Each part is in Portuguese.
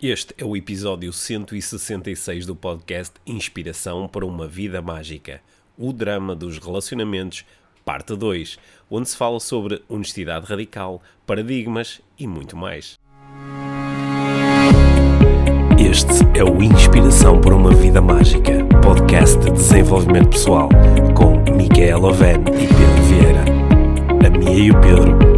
Este é o episódio 166 do podcast Inspiração para uma Vida Mágica o drama dos relacionamentos, parte 2, onde se fala sobre honestidade radical, paradigmas e muito mais. Este é o Inspiração para uma Vida Mágica, podcast de desenvolvimento pessoal, com Micaela Oven e Pedro Vieira. A Mia e o Pedro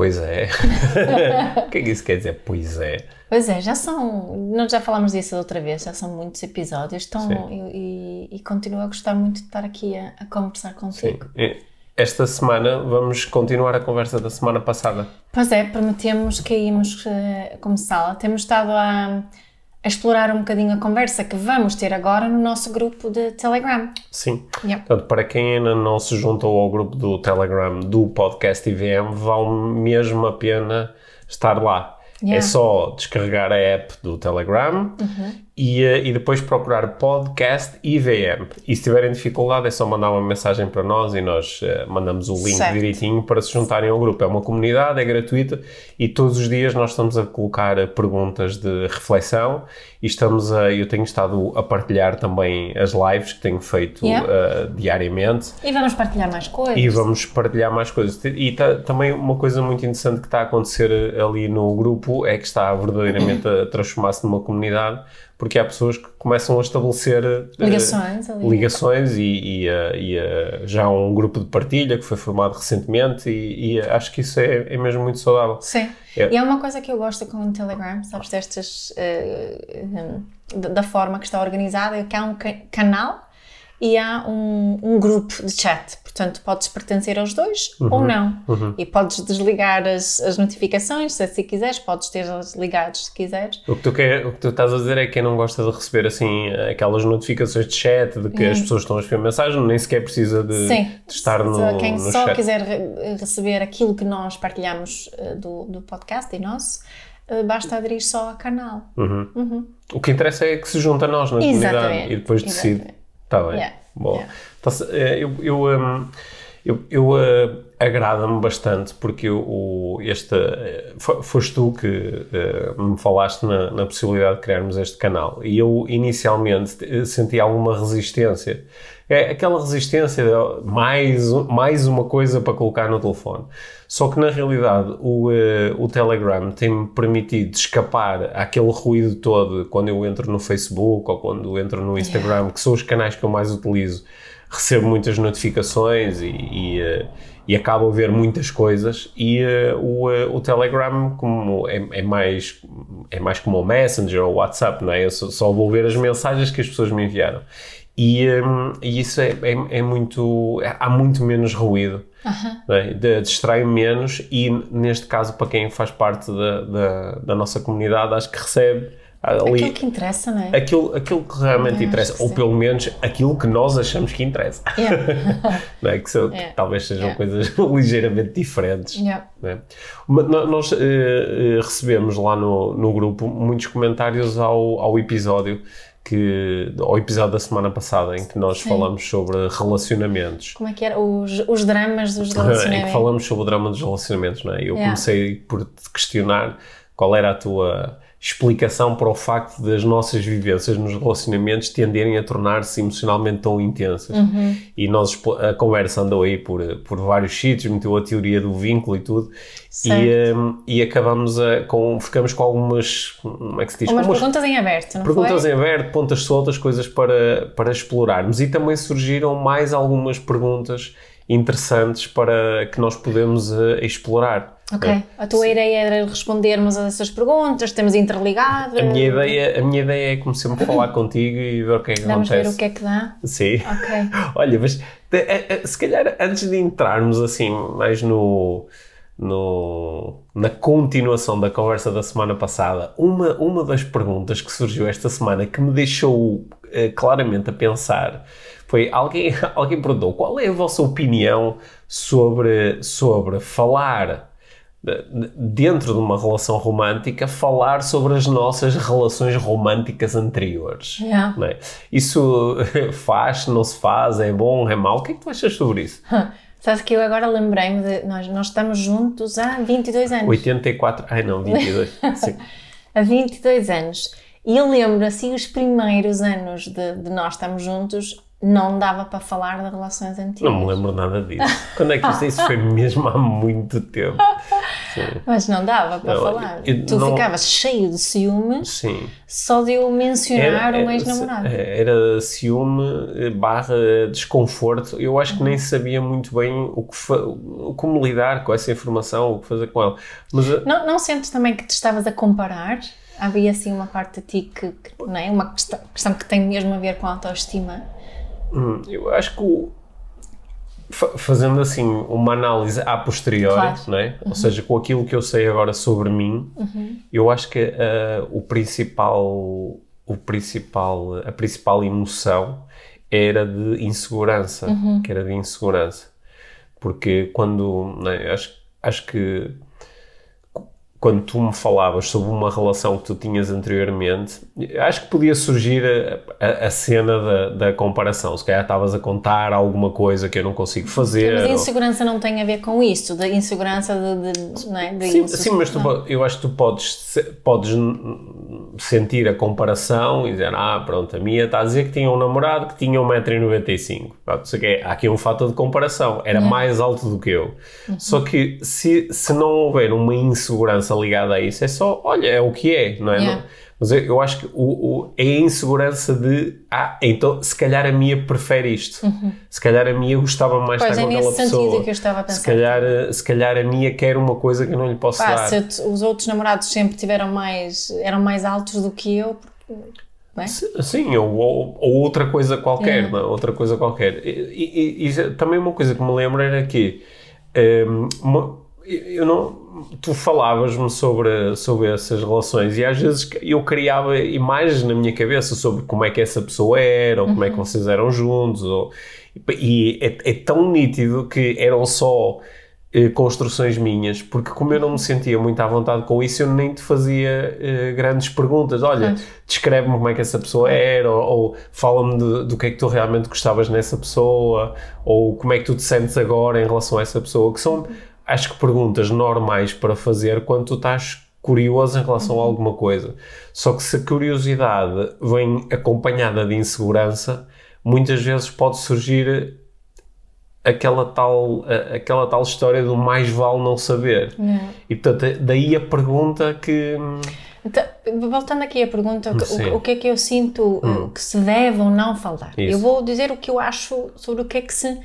Pois é. o que é que isso quer dizer? Pois é. Pois é, já são. Nós já falámos disso outra vez, já são muitos episódios estão, e, e, continuo a gostar muito de estar aqui a, a conversar contigo. Esta semana vamos continuar a conversa da semana passada. Pois é, prometemos que íamos uh, começá-la. Temos estado a a explorar um bocadinho a conversa que vamos ter agora no nosso grupo de Telegram. Sim. Yeah. Portanto, para quem ainda não se juntou ao grupo do Telegram do podcast IVM, vale mesmo a pena estar lá. É yeah. É só descarregar a app do Telegram uhum e, eh, e depois procurar podcast IVM. E se tiverem dificuldade é só mandar uma mensagem para nós e nós uh, mandamos o link certo. direitinho para se juntarem ao grupo. É uma comunidade, é gratuita e todos os dias nós estamos a colocar perguntas de reflexão e estamos a, eu tenho estado a partilhar também as lives que tenho feito yeah. uh, diariamente. E vamos partilhar mais coisas. E vamos partilhar mais coisas. E tá, também uma coisa muito interessante que está a acontecer ali no grupo é que está verdadeiramente a transformar-se numa comunidade porque há pessoas que começam a estabelecer ligações, uh, ligações e, e, uh, e uh, já há um grupo de partilha que foi formado recentemente e, e acho que isso é, é, mesmo muito saudável. Sim, é. e é uma coisa que eu gosto com o Telegram, sabes, destas, um, da forma que está organizada, é que há um canal e há um, um grupo de chat. Portanto, podes pertencer aos dois uhum, ou não. Uhum. E podes desligar as, as notificações se assim quiseres, podes ter-las ligadas se quiseres. O que, tu quer, o que tu estás a dizer é que quem não gosta de receber assim aquelas notificações de chat, de que uhum. as pessoas estão a escrever mensagem, nem sequer precisa de, de estar no, quem no só quiser re receber aquilo que nós partilhamos uh, do, do podcast e nosso, uh, basta aderir só ao canal. Uhum. Uhum. O que interessa é que se junta a nós na Exatamente. comunidade e depois decide. Está bem. Yeah. Bom. Yeah. Então, eu, eu, um, eu, eu uh, agrada-me bastante porque o, este, uh, foste tu que uh, me falaste na, na, possibilidade de criarmos este canal e eu inicialmente senti alguma resistência. É aquela resistência mais, mais uma coisa para colocar no telefone. Só que na realidade o, o Telegram tem-me permitido escapar àquele ruído todo quando eu entro no Facebook ou quando entro no Instagram, que são os canais que eu mais utilizo recebo muitas notificações e, e, uh, e acabo a ver muitas coisas e uh, o, uh, o Telegram como é, é, mais é mais como o Messenger ou o WhatsApp, não é? Eu só, só vou ver as mensagens que as pessoas me enviaram e, um, e isso é, é, é muito é, há muito menos ruído Uhum. É? Distrai menos e neste caso para quem faz parte da, da, da nossa comunidade acho que recebe Ali, aquilo que interessa, não é? Aquilo, aquilo que realmente é, interessa, ou pelo menos aquilo que nós achamos que interessa. Yeah. não é? Que, são, yeah. que talvez sejam yeah. coisas ligeiramente diferentes. Yeah. É? Nós uh, recebemos lá no, no grupo muitos comentários ao, ao episódio que ao episódio da semana passada em que nós Sim. falamos sobre relacionamentos. Como é que era? Os, os dramas dos relacionamentos. em que falamos sobre o drama dos relacionamentos, não é? Eu comecei por te questionar qual era a tua explicação para o facto das nossas vivências nos relacionamentos tenderem a tornar-se emocionalmente tão intensas. Uhum. E nós, a conversa andou aí por, por vários sítios, meteu a teoria do vínculo e tudo, e, um, e acabamos a, com, ficamos com algumas, como é que se diz? Umas perguntas em aberto, não Perguntas foi? em aberto, pontas soltas, coisas para, para explorarmos. E também surgiram mais algumas perguntas interessantes para que nós podemos uh, explorar. Ok. É. A tua Sim. ideia era respondermos a essas perguntas, temos interligado. A minha ideia, a minha ideia é, como sempre, falar contigo e ver o que é que Vamos acontece. ver o que é que dá? Sim. Ok. Olha, mas se calhar antes de entrarmos assim mais no, no, na continuação da conversa da semana passada, uma, uma das perguntas que surgiu esta semana que me deixou uh, claramente a pensar foi alguém, alguém perguntou qual é a vossa opinião sobre, sobre falar dentro de uma relação romântica, falar sobre as nossas relações românticas anteriores. Yeah. É? Isso faz, não se faz, é bom, é mau? O que é que tu achas sobre isso? Sabes que eu agora lembrei-me de. Nós, nós estamos juntos há 22 anos. 84. Ai não, 22. Sim. há 22 anos. E eu lembro, assim, os primeiros anos de, de nós estarmos juntos, não dava para falar de relações antigas. Não me lembro nada disso. Quando é que isso, isso foi mesmo há muito tempo. Sim. Mas não dava para não, falar. Eu, tu não... ficavas cheio de ciúme Sim. só de eu mencionar o ex-namorado. Era ciúme barra desconforto. Eu acho que nem sabia muito bem o que como lidar com essa informação, o que fazer com ela. Mas, não, não sentes também que te estavas a comparar? Havia assim uma parte de ti que, que não é? uma questão, questão que tem mesmo a ver com a autoestima? Hum, eu acho que o, fazendo assim uma análise a posteriori, claro. não é? Uhum. ou seja, com aquilo que eu sei agora sobre mim, uhum. eu acho que uh, o principal, o principal, a principal emoção era de insegurança, uhum. que era de insegurança, porque quando, é? acho, acho que quando tu me falavas sobre uma relação que tu tinhas anteriormente, acho que podia surgir a, a, a cena da, da, comparação. Se calhar estavas a contar alguma coisa que eu não consigo fazer. Mas a insegurança ou... não tem a ver com isso, da insegurança de, de, não é? de sim, sim, mas tu, eu acho que tu podes, podes sentir a comparação e dizer, ah, pronto, a minha está a dizer que tinha um namorado que tinha 1,95m. Há aqui um fator de comparação. Era mais alto do que eu. Uhum. Só que se, se não houver uma insegurança ligada a isso, é só, olha, é o que é, não é? Yeah. Não, mas eu, eu, acho que o, o, é a insegurança de, ah, então se calhar a minha prefere isto, uhum. se calhar a minha gostava mais pois estar é com aquela pessoa. que eu estava a pensar. Se calhar, se calhar a minha quer uma coisa que eu não lhe posso Pá, dar. Se os outros namorados sempre tiveram mais, eram mais altos do que eu, é? Sim, ou, ou, ou, outra coisa qualquer, é. não? É? outra coisa qualquer. E, e, e, também uma coisa que me lembro era que um, eu não tu falavas-me sobre, sobre essas relações e às vezes eu criava imagens na minha cabeça sobre como é que essa pessoa era, ou como uhum. é que uhum. vocês eram juntos, ou, e é, é, tão nítido que eram só eh, construções minhas, porque como eu não me sentia muito à vontade com isso, eu nem te fazia eh, grandes perguntas. Olha, descreve-me como é que essa pessoa era, ou, ou fala-me do que é que tu realmente gostavas nessa pessoa, ou como é que tu te sentes agora em relação a essa pessoa, que são acho que perguntas normais para fazer quando tu estás curioso em relação a alguma coisa. Só que se a curiosidade vem acompanhada de insegurança, muitas vezes pode surgir aquela tal, aquela tal história do mais vale não saber. É. E portanto, daí a pergunta que. Então, voltando aqui à pergunta, o, o, que é que eu sinto hum. que se deve ou não falar? Isso. Eu vou dizer o que eu acho sobre o que é que se.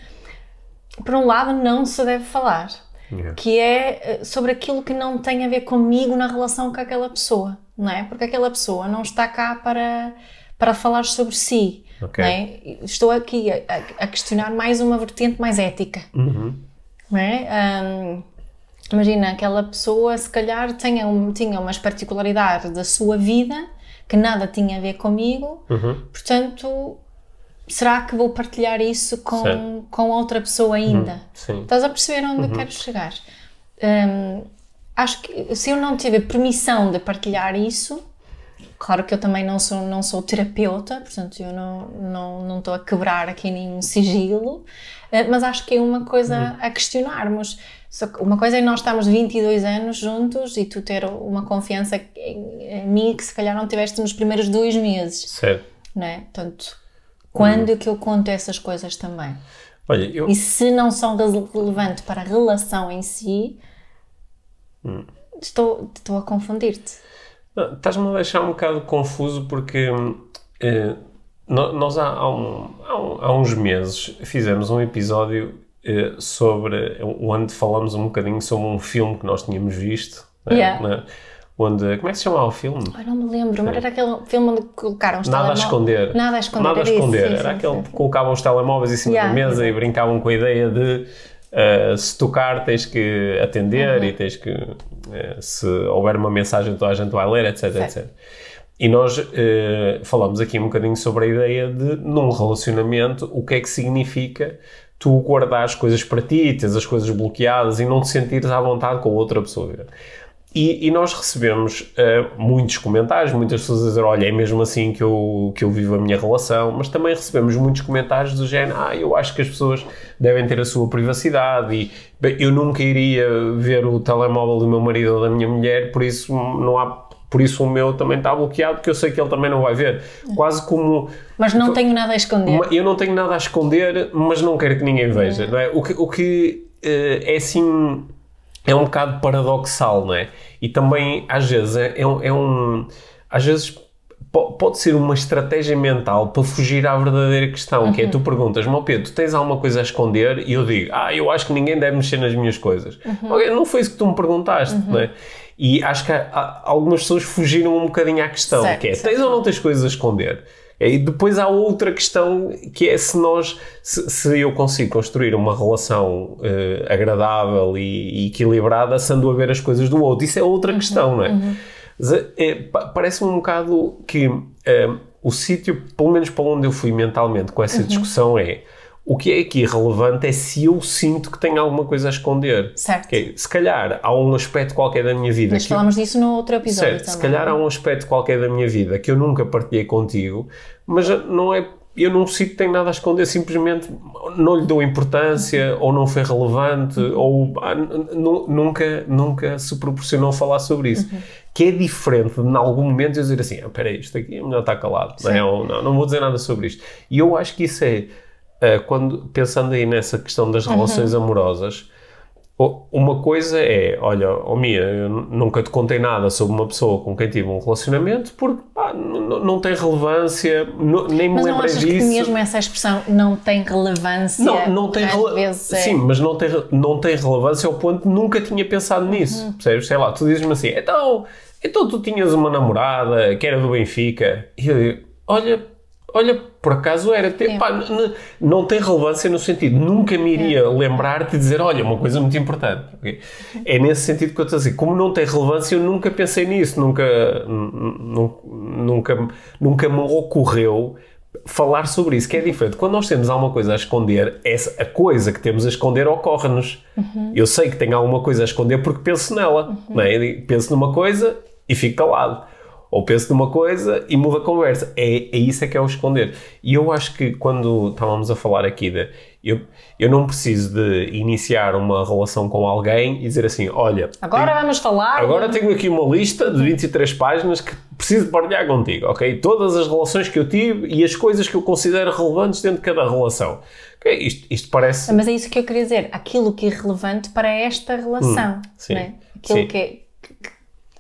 Por um lado, não se deve falar. Yeah. Que é eh, sobre aquilo que não tem a ver comigo na relação com aquela pessoa, não é? Porque aquela pessoa não está cá para, para falar sobre si. Okay. É? Estou aqui a, a, questionar mais uma vertente mais ética. Uhum. Não é? Um, imagina, aquela pessoa se calhar tinha, um, tinha umas particularidades da sua vida que nada tinha a ver comigo, uhum. portanto será que vou partilhar isso com, com outra pessoa ainda? Uhum, Estás a perceber onde uhum. quero chegar? Um, acho que se eu não tiver permissão de partilhar isso, claro que eu também não sou, não sou terapeuta, portanto eu não, não, não estou a quebrar aqui nenhum sigilo, uh, mas acho que é uma coisa uhum. a questionarmos. Só que uma coisa é nós estamos 22 anos juntos e tu ter uma confiança em, em mim que se calhar não tiveste nos primeiros dois meses. Certo. Não é? Portanto, quando hum. que eu conto essas coisas também? Olha, eu... E se não são relevantes para a relação em si, hum. estou, estou a confundir-te. Estás-me a deixar um bocado confuso porque eh, nós há, há, um, há, um, há, uns meses fizemos um episódio eh, sobre onde falamos um bocadinho sobre um filme que nós tínhamos visto. Né, yeah. Né? Onde. Como é que se chamava o filme? Ai, não me lembro, mas era aquele filme onde colocaram os Nada a esconder. Nada a esconder. Nada a esconder. Era, sim, aquele que colocavam os telemóveis em cima yeah, da mesa e brincavam com a ideia de. Uh, se tocar tens que atender uhum. e tens que uh, se houver uma mensagem toda a gente vai ler, etc, certo. etc. E nós uh, falamos aqui um bocadinho sobre a ideia de, num relacionamento, o que é que significa tu guardares coisas para ti, teres as coisas bloqueadas e não te sentires à vontade com outra pessoa. E, e nós recebemos uh, muitos comentários, muitas pessoas a dizer: Olha, é mesmo assim que eu, que eu vivo a minha relação, mas também recebemos muitos comentários do género: Ah, eu acho que as pessoas devem ter a sua privacidade e bem, eu nunca iria ver o telemóvel do meu marido ou da minha mulher, por isso não há por isso o meu também está bloqueado, porque eu sei que ele também não vai ver. Quase como. Mas não tenho nada a esconder. Eu não tenho nada a esconder, mas não quero que ninguém veja, não é? O que, o que uh, é assim. É um bocado paradoxal, não é? E também, às vezes, é, é, um, é. Às vezes pode ser uma estratégia mental para fugir à verdadeira questão, uhum. que é tu perguntas, meu Pedro, tu tens alguma coisa a esconder? E eu digo, ah, eu acho que ninguém deve mexer nas minhas coisas. Uhum. Okay, não foi isso que tu me perguntaste, uhum. não é? E acho que há, algumas pessoas fugiram um bocadinho à questão, certo, que é, certo. tens ou não tens coisas a esconder? E depois há outra questão que é se nós, se, se eu consigo construir uma relação uh, agradável e, e, equilibrada, sendo a ver as coisas do outro. Isso é outra uhum, questão, não é? Uhum. é Parece-me um bocado que uh, o sítio, pelo menos para onde eu fui mentalmente com essa uhum. discussão, é o que é aqui relevante é se eu sinto que tenho alguma coisa a esconder. Certo. Okay? Se calhar há um aspecto qualquer da minha vida. Mas falámos eu... disso no outro episódio certo. também. Se calhar há um aspecto qualquer da minha vida que eu nunca partilhei contigo, mas não é. Eu não sinto que tenho nada a esconder, simplesmente não lhe dou importância, ou não foi relevante, ou ah, nunca, nunca se proporcionou falar sobre isso. Uhum. Que é diferente de, em algum momento, eu dizer assim: ah, espera aí, isto aqui é melhor estar calado, não, é? ou, não, não vou dizer nada sobre isto. E eu acho que isso é quando, pensando aí nessa questão das relações uhum. amorosas, uma coisa é, olha, oh Mia, eu nunca te contei nada sobre uma pessoa com quem tive um relacionamento porque pá, não tem relevância, nem me mas lembrei disso. Mas que mesmo essa expressão não tem relevância? Não, não tem relevância. É... Sim, mas não tem, não tem relevância ao ponto de nunca tinha pensado nisso, uhum. percebes? Sei lá, tu dizes-me assim, então, então tu tinhas uma namorada que era do Benfica e eu digo, olha, olha, por acaso era. Tem, pá, não tem relevância no sentido, nunca me iria é. lembrar de dizer, olha, uma coisa muito importante. Okay? É nesse sentido que eu estou a dizer. Como não tem relevância, eu nunca pensei nisso, nunca, nunca, nunca me ocorreu falar sobre isso, que é diferente. Quando nós temos alguma coisa a esconder, essa, a coisa que temos a esconder ocorre-nos. Uhum. Eu sei que tenho alguma coisa a esconder porque penso nela. Uhum. Não é? Penso numa coisa e fico calado ou penso numa coisa e muda a conversa. É, é isso é que é o esconder. E eu acho que quando estávamos a falar aqui de. Eu, eu não preciso de iniciar uma relação com alguém e dizer assim: olha. Agora tenho, vamos falar. Agora tenho aqui uma lista de 23 páginas que preciso partilhar contigo, ok? Todas as relações que eu tive e as coisas que eu considero relevantes dentro de cada relação. Okay? Isto, isto parece. Mas é isso que eu queria dizer. Aquilo que é relevante para esta relação. Hum, sim. Né? Aquilo sim. que é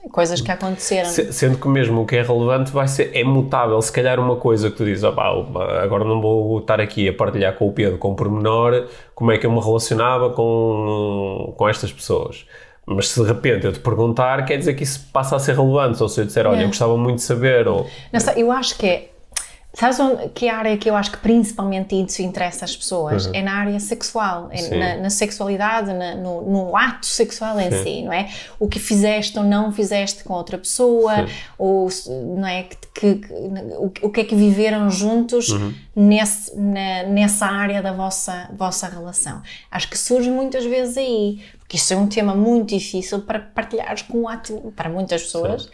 coisas que aconteceram. sendo que mesmo o que é relevante vai ser, é mutável. Se calhar uma coisa que tu dizes, oh, agora não vou estar aqui a partilhar com o Pedro com pormenor como é que eu me relacionava com, com estas pessoas. Mas se de repente eu te perguntar, quer dizer que isso passa a ser relevante. Ou se eu disser, olha, é. eu gostava muito de saber. Ou... Não, eu acho que é Sabes onde, que área que eu acho que principalmente isso interessa às pessoas? Uhum. É na área sexual, é na, na, sexualidade, na, no, no, ato sexual em Sim. si, não é? O que fizeste ou não fizeste com outra pessoa, Sim. ou não é? Que, que, o, o, que é que viveram juntos uhum. nesse, na, nessa área da vossa, vossa relação. Acho que surge muitas vezes aí, porque isso é um tema muito difícil para partilhares com para muitas pessoas.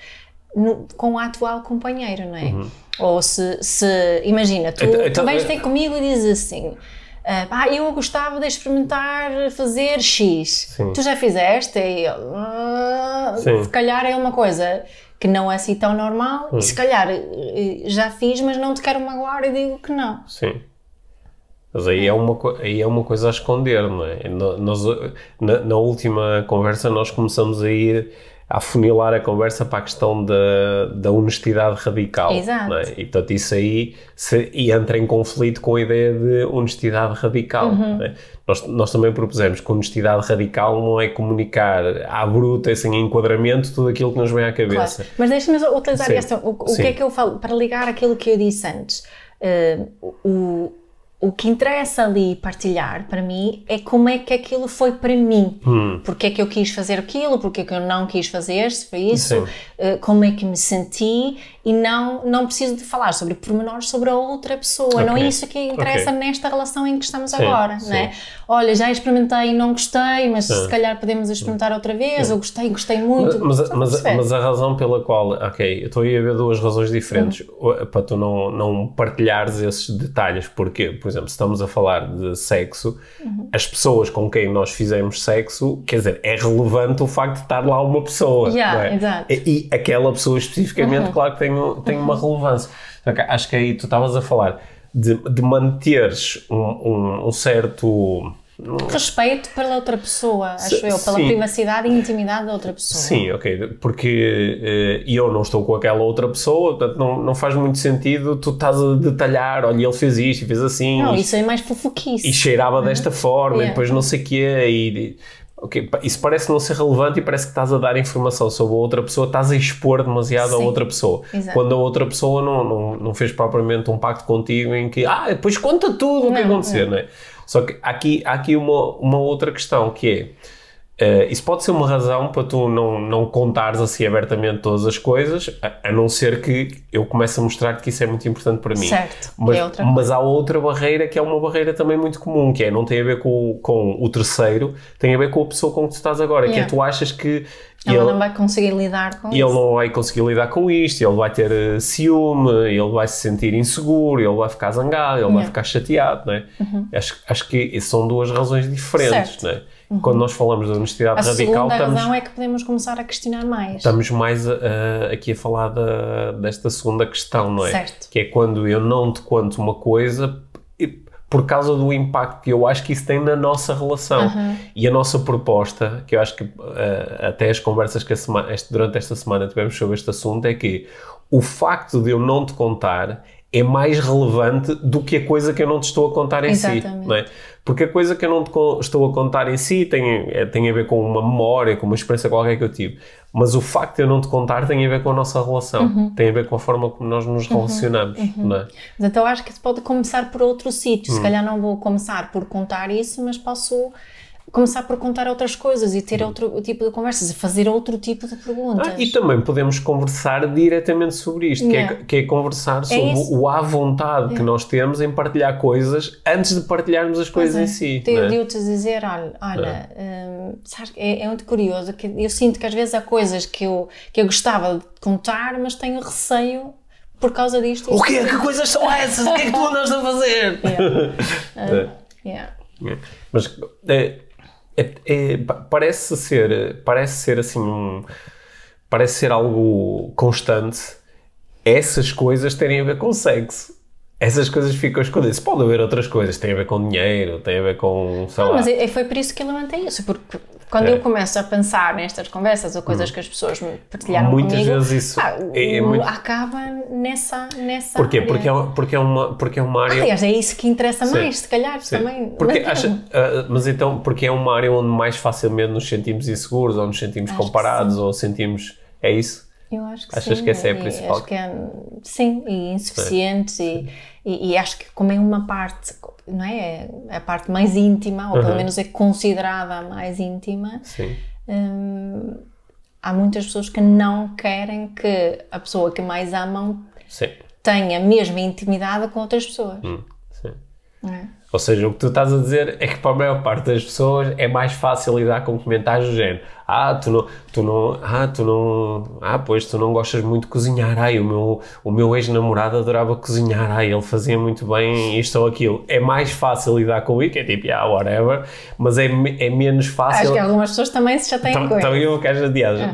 No, com o atual companheiro, não é? Uhum. Ou se, se imagina, tu, então, tu vens ter comigo e dizes assim: ah, eu gostava de experimentar fazer X. Sim. Tu já fizeste? E ah, se calhar é uma coisa que não é assim tão normal, hum. e se calhar eh, já fiz, mas não te quero magoar e digo que não. Sim. Mas aí é uma, aí é uma coisa a esconder, não é? Nós, na, na última conversa nós começamos a ir afunilar a conversa para a questão da, da honestidade radical. Exato. É? E portanto isso aí se, e entra em conflito com a ideia de honestidade radical. Uhum. É? Nós, nós também propusemos que honestidade radical não é comunicar à bruta, sem enquadramento, tudo aquilo que nos vem à cabeça. Claro. Mas deixa-me utilizar esta, o, o que é que eu falo, para ligar aquilo que eu disse antes. Uh, o, o que interessa ali partilhar para mim é como é que aquilo foi para mim. Hum. Porque é que eu quis fazer aquilo, porque é que eu não quis fazer, se foi isso, uh, como é que me senti e não, não preciso de falar sobre pormenores sobre a outra pessoa. Okay. Não é isso que interessa okay. nesta relação em que estamos sim, agora, sim. né? Olha, já experimentei e não gostei, mas sim. se calhar podemos experimentar outra vez, ou gostei, gostei muito. Mas, mas, mas, a razão pela qual, ok, eu estou aí a ver duas razões diferentes uhum. para tu não, não partilhares esses detalhes, porque, por exemplo, se estamos a falar de sexo, uhum. as pessoas com quem nós fizemos sexo, quer dizer, é relevante o facto de estar lá uma pessoa. Yeah, é? exato. E, e, aquela pessoa especificamente, uhum. claro que tem, tem uma uhum. relevância. Acho que aí tu estavas a falar de, de manteres um, um, um certo Respeito pela outra pessoa, acho eu, pela sim. privacidade e intimidade da outra pessoa. Sim, ok, porque uh, eu não estou com aquela outra pessoa, portanto não, não faz muito sentido tu estás a detalhar, olha, ele fez isto e fez assim. Não, isso é mais fofoquice. E cheirava uhum. desta forma yeah. e depois não sei o quê e... Ok, isso parece não ser relevante e parece que estás a dar informação sobre a outra pessoa, estás a expor demasiado Sim, a outra pessoa. Exato. Quando a outra pessoa não, não, não fez propriamente um pacto contigo em que, ah, depois conta tudo o que aconteceu, não é? Só que aqui, há aqui uma, uma outra questão que é. Uh, isso pode ser uma razão para tu não, não contares assim abertamente todas as coisas, a, a não ser que eu comece a mostrar que isso é muito importante para mim. Certo. Mas, é outra mas há outra barreira que é uma barreira também muito comum, que é não tem a ver com, com o terceiro, tem a ver com a pessoa com que tu estás agora, yeah. que é tu achas que ele, ele, não vai conseguir lidar com isso. Ele não vai conseguir lidar com isto, ele vai ter uh, ciúme, ele vai se sentir inseguro, ele vai ficar zangado, ele yeah. vai ficar chateado, não é? Uhum. Acho, acho que são duas razões diferentes, certo. não é? Uhum. Quando nós falamos da honestidade a radical, a segunda razão é que podemos começar a questionar mais. Estamos mais uh, aqui a falar da, desta segunda questão, não é? Certo. Que é quando eu não te conto uma coisa por causa do impacto que eu acho que isso tem na nossa relação. Uhum. E a nossa proposta, que eu acho que uh, até as conversas que semana, este, durante esta semana tivemos sobre este assunto, é que o facto de eu não te contar é mais relevante do que a coisa que eu não te estou a contar em Exatamente. si. Não é? Porque a coisa que eu não te estou a contar em si tem, é, tem a ver com uma memória, com uma experiência qualquer que eu tive. Mas o facto de eu não te contar tem a ver com a nossa relação, uhum. tem a ver com a forma como nós nos uhum. relacionamos. Uhum. Não é? Mas então acho que se pode começar por outro sítio. Se hum. calhar não vou começar por contar isso, mas posso começar por contar outras coisas e ter outro tipo de conversas e fazer outro tipo de perguntas. Ah, e também podemos conversar diretamente sobre isto, que, é, que, é, conversar é sobre é o à vontade yeah. que nós temos em partilhar coisas antes de partilharmos as coisas é. em si. Eu né? te dizer, olha, olha hum, sabes, é, é, muito curioso que eu sinto que às vezes há coisas que eu, que eu gostava de contar, mas tenho receio por causa disto. O quê? Que coisas são essas? o que é que tu andas a fazer? Yeah. Uh, yeah. Mas é, é, parece ser parece ser assim um, parece ser algo constante essas coisas terem a ver com sexo essas coisas ficam escondidas. Pode haver outras coisas, tem a ver com dinheiro, tem a ver com. Sei não, lá. mas é, foi por isso que eu levantei isso, porque quando é. eu começo a pensar nestas conversas ou coisas hum. que as pessoas me partilharam Muitas comigo, vezes isso ah, é, é muito... acaba nessa, nessa Porquê? Área. Porque é, porque, é uma, porque é uma área... Aliás, é isso que interessa Sim. mais, se calhar, Sim. também. Porque mas, acha, uh, mas então, porque é uma área onde mais facilmente nos sentimos inseguros, ou nos sentimos Acho comparados, ou sentimos... É isso? Eu acho que Achas sim. que essa é a principal? Acho que é, sim, e insuficientes e, e, e, acho que como é uma parte, não é? É a parte mais íntima, ou uhum. pelo menos é considerada a mais íntima. Sim. Hum, há muitas pessoas que não querem que a pessoa que mais amam sim. tenha a mesma intimidade com outras pessoas. Hum. É? Ou seja, o que tu estás a dizer é que para a maior parte das pessoas é mais fácil lidar com comentários do género ah, tu não, tu não, ah, tu não, ah, pois tu não gostas muito de cozinhar, ai, o meu, o meu ex-namorado adorava cozinhar, ai, ele fazia muito bem isto ou aquilo. É mais fácil lidar com isso, que é tipo, ah, whatever, mas é, é menos fácil. Acho que algumas pessoas também se chateiam com isso. Também eu quero chatear. Ah.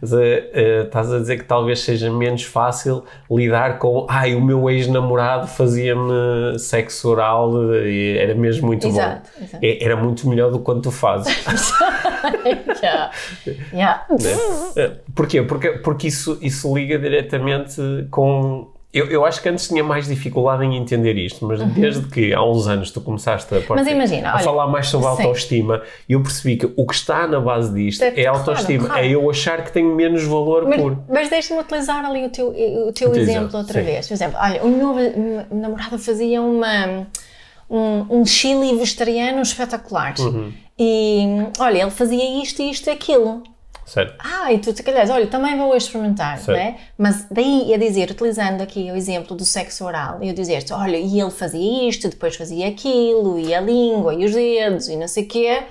Mas uh, uh, estás a dizer que talvez seja menos fácil lidar com, ai, o meu ex-namorado fazia-me sexo oral e era mesmo muito exato, bom. Exato. É, era muito melhor do que quando tu fazes. yeah. Yeah. Né? Porquê? Porque, porque isso, isso liga diretamente com. Eu, eu acho que antes tinha mais dificuldade em entender isto, mas uhum. desde que há uns anos tu começaste a, partir, imagina, a olha, falar mais sobre autoestima, eu percebi que o que está na base disto é, é autoestima. Claro, claro. É eu achar que tenho menos valor mas, por. Mas deixa-me utilizar ali o teu, o teu exemplo outra sim. vez. Por exemplo, olha, o meu namorado fazia uma um, um chili vegetariano espetacular. Uhum. E olha, ele fazia isto, isto e aquilo. Certo. Ah, e tu te calhas, olha, também vou experimentar, certo. né? Mas daí a dizer, utilizando aqui o exemplo do sexo oral, eu dizer-te, olha, e ele fazia isto, depois fazia aquilo, e a língua, e os dedos, e não sei o quê.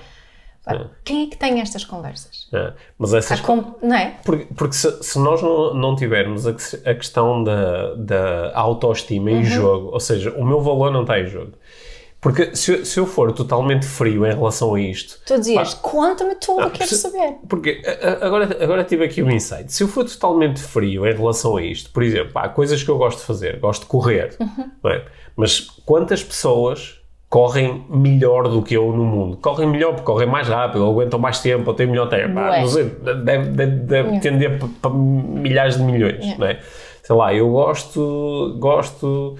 É. Quem é que tem estas conversas? É. Mas essas com... não é? Porque, porque se, se, nós não, não tivermos a, a questão da, da autoestima uhum. em jogo, ou seja, o meu valor não está em jogo, porque se, se eu for totalmente frio em relação a isto. Tu dizias, conta-me tudo, ah, quero saber. Porque agora, agora tive aqui um insight. Se eu for totalmente frio em relação a isto, por exemplo, há coisas que eu gosto de fazer, gosto de correr, uhum. é? mas quantas pessoas correm melhor do que eu no mundo? Correm melhor porque correm mais rápido, ou aguentam mais tempo, ou têm melhor tempo. não sei, deve, deve, deve tender para, para milhares de milhões, não é? Sei lá, eu gosto, gosto,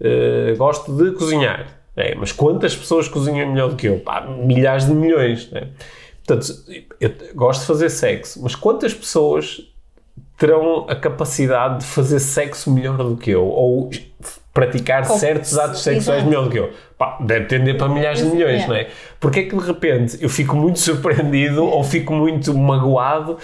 uh, gosto de cozinhar é, mas quantas pessoas cozinham melhor do que eu? Pá, milhares de milhões. Né? Portanto, eu gosto de fazer sexo, mas quantas pessoas terão a capacidade de fazer sexo melhor do que eu? Ou praticar Como certos atos sexuais melhor do que eu? Pá, deve tender para milhares de milhões, é. não é? Porque é que de repente eu fico muito surpreendido ou fico muito magoado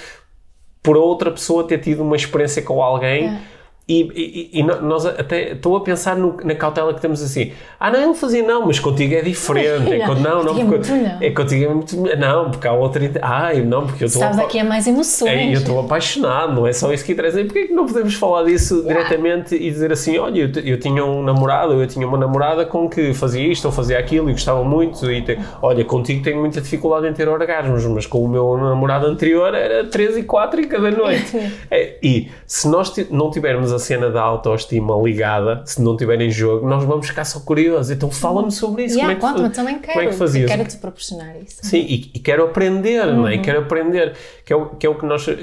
por outra pessoa ter tido uma experiência com alguém? É e, e, e, nós até estou a pensar no, na cautela que temos assim. Ah, não, eu fazia não, mas contigo é diferente. É, não, não, porque, não. É contigo é muito. Não, porque há outra. Ai, não, porque eu estou. Sabes, aqui é mais emoções. É, eu estou apaixonado, não é só isso que interessa. E porquê é que não podemos falar disso diretamente e dizer assim: olha, eu, eu tinha um namorado, eu tinha uma namorada com que fazia isto ou fazia aquilo e gostava muito. E te, olha, contigo tenho muita dificuldade em ter orgasmos, mas com o meu namorado anterior era 3 e 4 em cada noite. é, e se nós não tivermos a cena da autoestima ligada, se não tiver em jogo, nós vamos ficar só curiosos. Então fala-me sobre isso. Yeah, como, é que, também quero, como é que fazias? Quero te proporcionar isso. Sim, e, e quero aprender, uhum. não é? E uhum. quero aprender. Que é o que, é o que nós. Uh,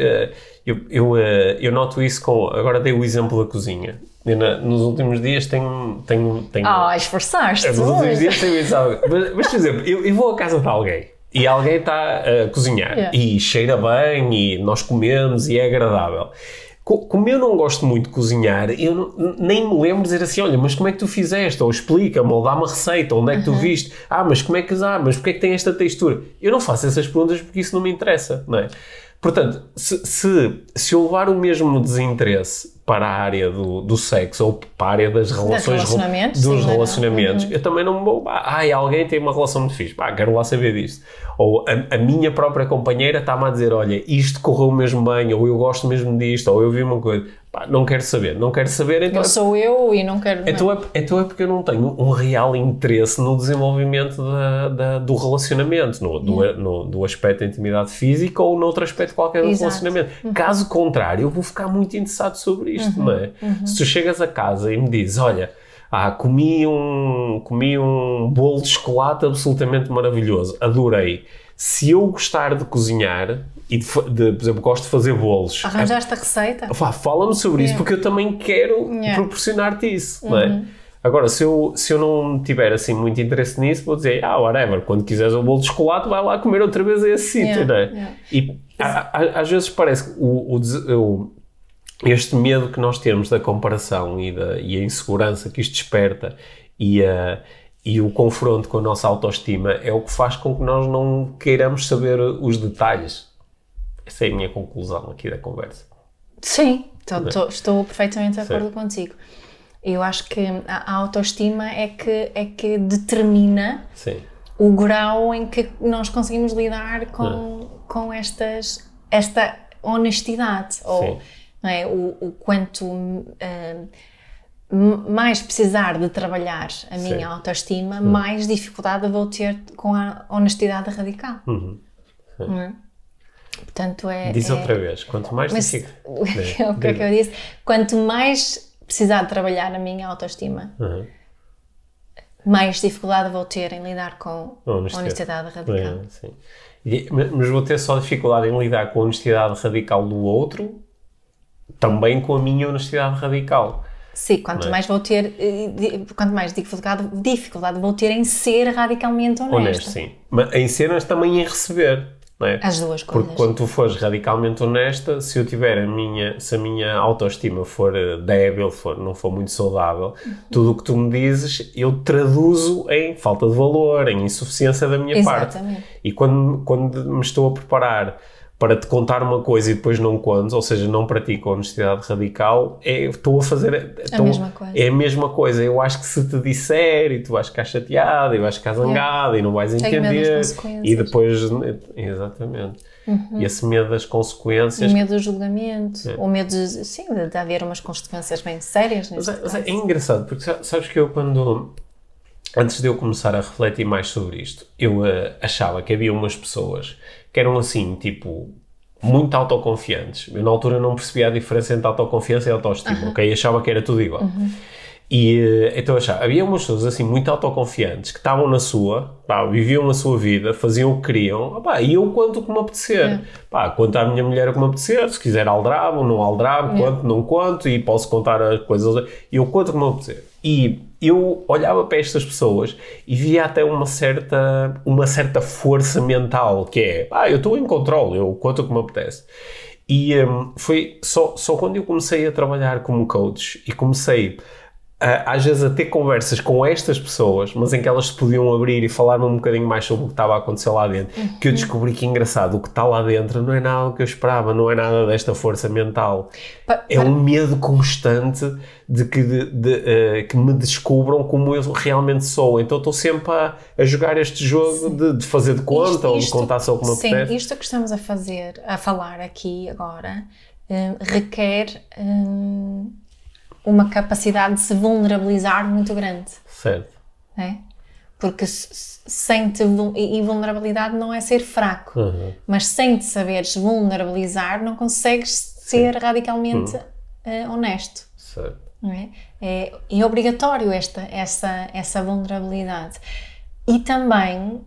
eu, eu, uh, eu noto isso com. Agora dei o exemplo da cozinha. Na, nos últimos dias tenho. tenho, tenho ah, esforçaste. Nos últimos dias tenho isso. Mas, mas, por exemplo, eu, eu vou à casa de alguém e alguém está a cozinhar yeah. e cheira bem e nós comemos e é agradável. Como eu não gosto muito de cozinhar, eu não, nem me lembro de dizer assim: olha, mas como é que tu fizeste? Ou explica-me, ou dá uma receita, onde é que tu viste? Ah, mas como é que ah, mas porque é que tem esta textura? Eu não faço essas perguntas porque isso não me interessa, não é? Portanto, se, se, se eu levar o mesmo desinteresse para a área do, do sexo ou para a área das relações relacionamentos, dos sim, relacionamentos, uhum. eu também não vou. Ai, alguém tem uma relação muito fixe, pá, quero lá saber disso. Ou a, a minha própria companheira está-me a dizer: olha, isto correu mesmo bem, ou eu gosto mesmo disto, ou eu vi uma coisa. Pá, não quero saber, não quero saber. Então, eu sou eu e não quero. Então é, então é porque eu não tenho um real interesse no desenvolvimento da, da do relacionamento, no, do, no, do aspecto da intimidade física ou noutro aspecto qualquer do Exato. relacionamento. Uhum. Caso contrário, eu vou ficar muito interessado sobre isto, uhum. não é? Uhum. Se tu chegas a casa e me dizes, olha, ah, comi um, comi um bolo de chocolate absolutamente maravilhoso, adorei. Se eu gostar de cozinhar, e de, de, por exemplo, gosto de fazer bolos. Arranjaste a receita? Fala-me sobre isso, porque eu também quero yeah. proporcionar-te isso, uhum. não é? Uhum. Agora, se eu, se eu não tiver assim muito interesse nisso, vou dizer, ah, whatever, quando quiseres o bolo de chocolate, vai lá comer outra vez a esse sítio, não é? Yeah. E a, a, às vezes parece que o, o, o, este medo que nós temos da comparação e, da, e a insegurança que isto desperta e a e o confronto com a nossa autoestima é o que faz com que nós não queiramos saber os detalhes essa é a minha conclusão aqui da conversa. Sim, tô, tô, estou perfeitamente de acordo Sim. contigo. Eu acho que a autoestima é que, é que determina Sim. o grau em que nós conseguimos lidar com, com estas, esta honestidade. Ou não é, o, o quanto uh, mais precisar de trabalhar a minha Sim. autoestima, uhum. mais dificuldade vou ter com a honestidade radical. Uhum. É? Portanto, é. Diz é, outra vez, quanto mais. Mas, o que é que eu disse? Quanto mais precisar de trabalhar a minha autoestima, uhum. mais dificuldade vou ter em lidar com a honestidade, radical. É, sim. Mas vou ter só dificuldade em lidar com a honestidade radical do outro, também com a minha honestidade radical. Sim, quanto é? mais vou ter, eh, quanto mais dificuldade, dificuldade vou ter em ser radicalmente honesto. Honesto, sim. Mas em ser, mas também em receber. é? As duas coisas. Porque quando tu fores radicalmente honesta, se eu tiver a minha, se a minha autoestima for eh, débil, for, não for muito saudável, uhum. tudo o que tu me dizes eu traduzo em falta de valor, em insuficiência da minha Exatamente. parte. E quando, quando me estou a preparar para te contar uma coisa e depois não conto, ou seja, não pratico honestidade radical, é, estou a fazer estou, a mesma coisa. É a mesma coisa. Eu acho que se te disser e tu vais ficar chateado e vais ficar zangado é. e não vais entender e depois exatamente. Uhum. E esse medo das consequências. O medo do julgamento, é. o medo de, sim, de haver umas consequências bem sérias. Mas, é, mas é, engraçado, porque sabes que eu quando antes de eu começar a refletir mais sobre isto, eu uh, achava que havia umas pessoas que eram assim, tipo, muito autoconfiantes. Eu na altura não percebia a diferença entre autoconfiança e autoestima, ok? Achava que era tudo igual. Uhum. E eh, então achava, havia umas pessoas assim muito autoconfiantes que estavam na sua, pá, viviam a sua vida, faziam o que queriam, pá, e eu quanto que me apetecer. É. Pá, quanto à minha mulher o que me apetecer, se quiser aldrabo, não aldrabo, é. quanto, não quanto, e posso contar as coisas, e eu quanto que me apetecer. E eu olhava para estas pessoas e via até uma certa, uma certa força mental, que é, ah, eu estou em controle, eu conto o que me apetece. E um, foi só, só quando eu comecei a trabalhar como coach e comecei às vezes a ter conversas com estas pessoas, mas em que elas se podiam abrir e falar-me um bocadinho mais sobre o que estava a acontecer lá dentro, uhum. que eu descobri que engraçado, o que está lá dentro não é nada que eu esperava, não é nada desta força mental. Pa é um medo constante de que, de, de, uh, que me descubram como eu realmente sou. Então estou sempre a, a jogar este jogo de, de, fazer de conta isto, ou de contar só como Sim, apetece. isto que estamos a fazer, a falar aqui agora, uh, requer. Uh, uma capacidade de se vulnerabilizar muito grande. Certo. É? Porque sem te, e vulnerabilidade não é ser fraco, uhum. mas sem te saberes vulnerabilizar não consegues ser Sim. radicalmente uhum. uh, honesto. Certo. É? É, é obrigatório esta, essa, essa vulnerabilidade. E também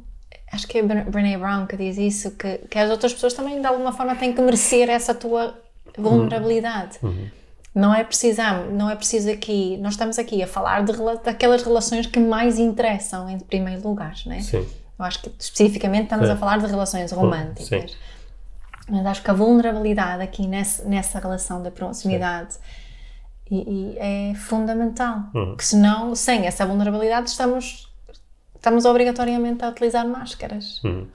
acho que é Brené Brown que diz isso, que, que as outras pessoas também de alguma forma têm que merecer essa tua vulnerabilidade. Uhum. Não é preciso, não é preciso aqui, nós estamos aqui a falar de, daquelas relações que mais interessam em primeiro lugar, né? Sim. Eu acho que especificamente estamos a falar de relações românticas. Sim. Mas acho que a vulnerabilidade aqui nessa, nessa relação da proximidade e, e é fundamental. Uhum. Porque senão, sem essa vulnerabilidade, estamos, estamos obrigatoriamente a utilizar máscaras. Uhum.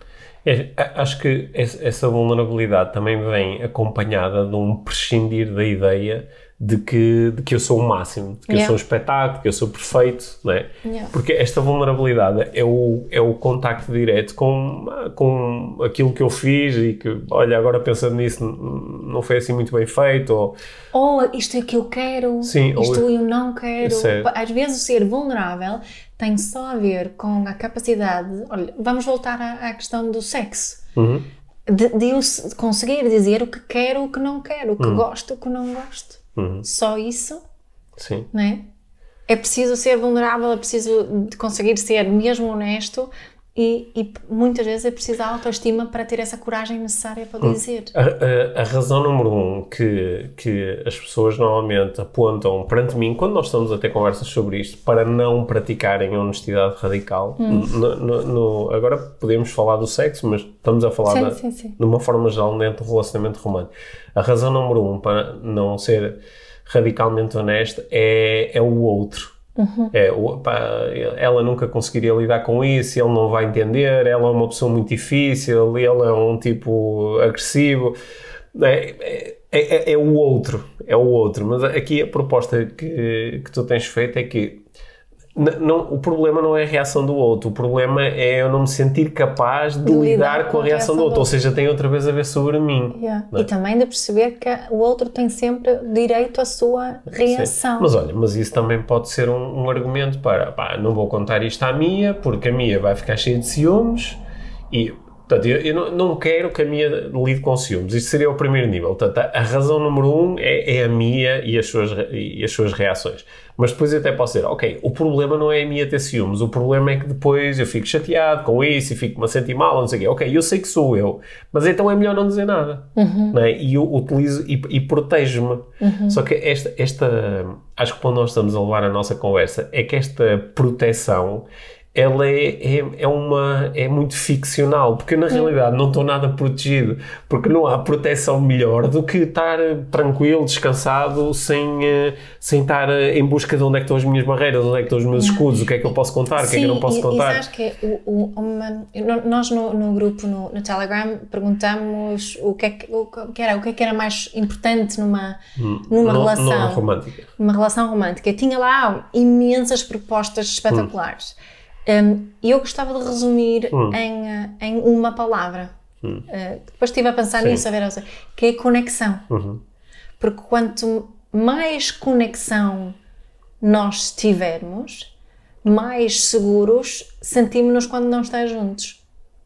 É, acho que essa vulnerabilidade também vem acompanhada de um prescindir da ideia de que, de que eu sou o máximo, de que yeah. eu sou um espetáculo, de que eu sou perfeito, não é? Yeah. Porque esta vulnerabilidade é o, é o contacto direto com, com aquilo que eu fiz e que, olha, agora pensando nisso, não foi assim muito bem feito. Ou, ou isto é que eu quero, Sim, isto ou, eu não quero. Às vezes ser vulnerável tem só a ver com a capacidade. Olha, vamos voltar à, à questão do sexo. Uhum. De, de, eu conseguir dizer o que quero, o que não quero, o que uhum. gosto, o que não gosto. Uhum. Só isso. Sim. Não é? é preciso ser vulnerável, é preciso conseguir ser mesmo honesto e, e, muitas vezes é preciso a autoestima para ter essa coragem necessária para hum. dizer. A, a, a, razão número um que, que as pessoas normalmente apontam perante mim, quando nós estamos a ter conversas sobre isto, para não praticarem honestidade radical, hum. no, no, no, agora podemos falar do sexo, mas estamos a falar sim, da, sim, sim. de uma forma geral dentro do relacionamento romântico. A razão número um para não ser radicalmente honesto é, é o outro Uhum. É, pá, ela nunca conseguiria lidar com isso, ele não vai entender, ela é uma pessoa muito difícil, ele é um tipo agressivo. É, é, é, é o outro, é o outro. Mas aqui a proposta que, que tu tens feito é que não, o problema não é a reação do outro, o problema é eu não me sentir capaz de, de lidar, lidar, com a reação, do, outro. do outro, ou seja, tem outra vez a ver sobre mim. Yeah. É? E também de perceber que o outro tem sempre direito à sua reação. Sim. Mas olha, mas isso também pode ser um, um argumento para, pá, não vou contar isto à Mia, porque a Mia vai ficar cheia de ciúmes e Portanto, eu, eu não, quero que a Mia lide com ciúmes. Isto seria o primeiro nível. Portanto, a, a razão número um é, é, a Mia e as, suas, e as suas reações. Mas depois eu até posso dizer, ok, o problema não é a Mia ter ciúmes, o problema é que depois eu fico chateado com isso e fico-me a sentir mal, não sei o quê. Ok, eu sei que sou eu, mas então é melhor não dizer nada. Uhum. Não é? E eu utilizo e, e protejo-me. Uhum. Só que esta, esta, acho que quando nós estamos a levar a nossa conversa, é que esta proteção ela é, é, é, uma, é muito ficcional, porque na realidade não estou nada protegido, porque não há proteção melhor do que estar tranquilo, descansado, sem, eh, sem estar eh, em busca de onde é que estão as minhas barreiras, onde é que estão os meus escudos, o que é que eu posso contar, Sim, o que é que eu não posso contar. E que o, o, uma, nós no, no grupo, no, no, Telegram, perguntamos o que, é que, o, que era, o que é que era mais importante numa, hum, numa não, relação. Numa romântica. Numa relação romântica. Tinha lá imensas propostas espetaculares. Hum. Um, eu gostava de resumir hum. em, eh, em uma palavra. Hum. Uh, depois estive a pensar Sim. nisso, a ver, que é conexão. Uhum. Porque quanto mais conexão nós tivermos, mais seguros sentimos-nos quando não estamos juntos.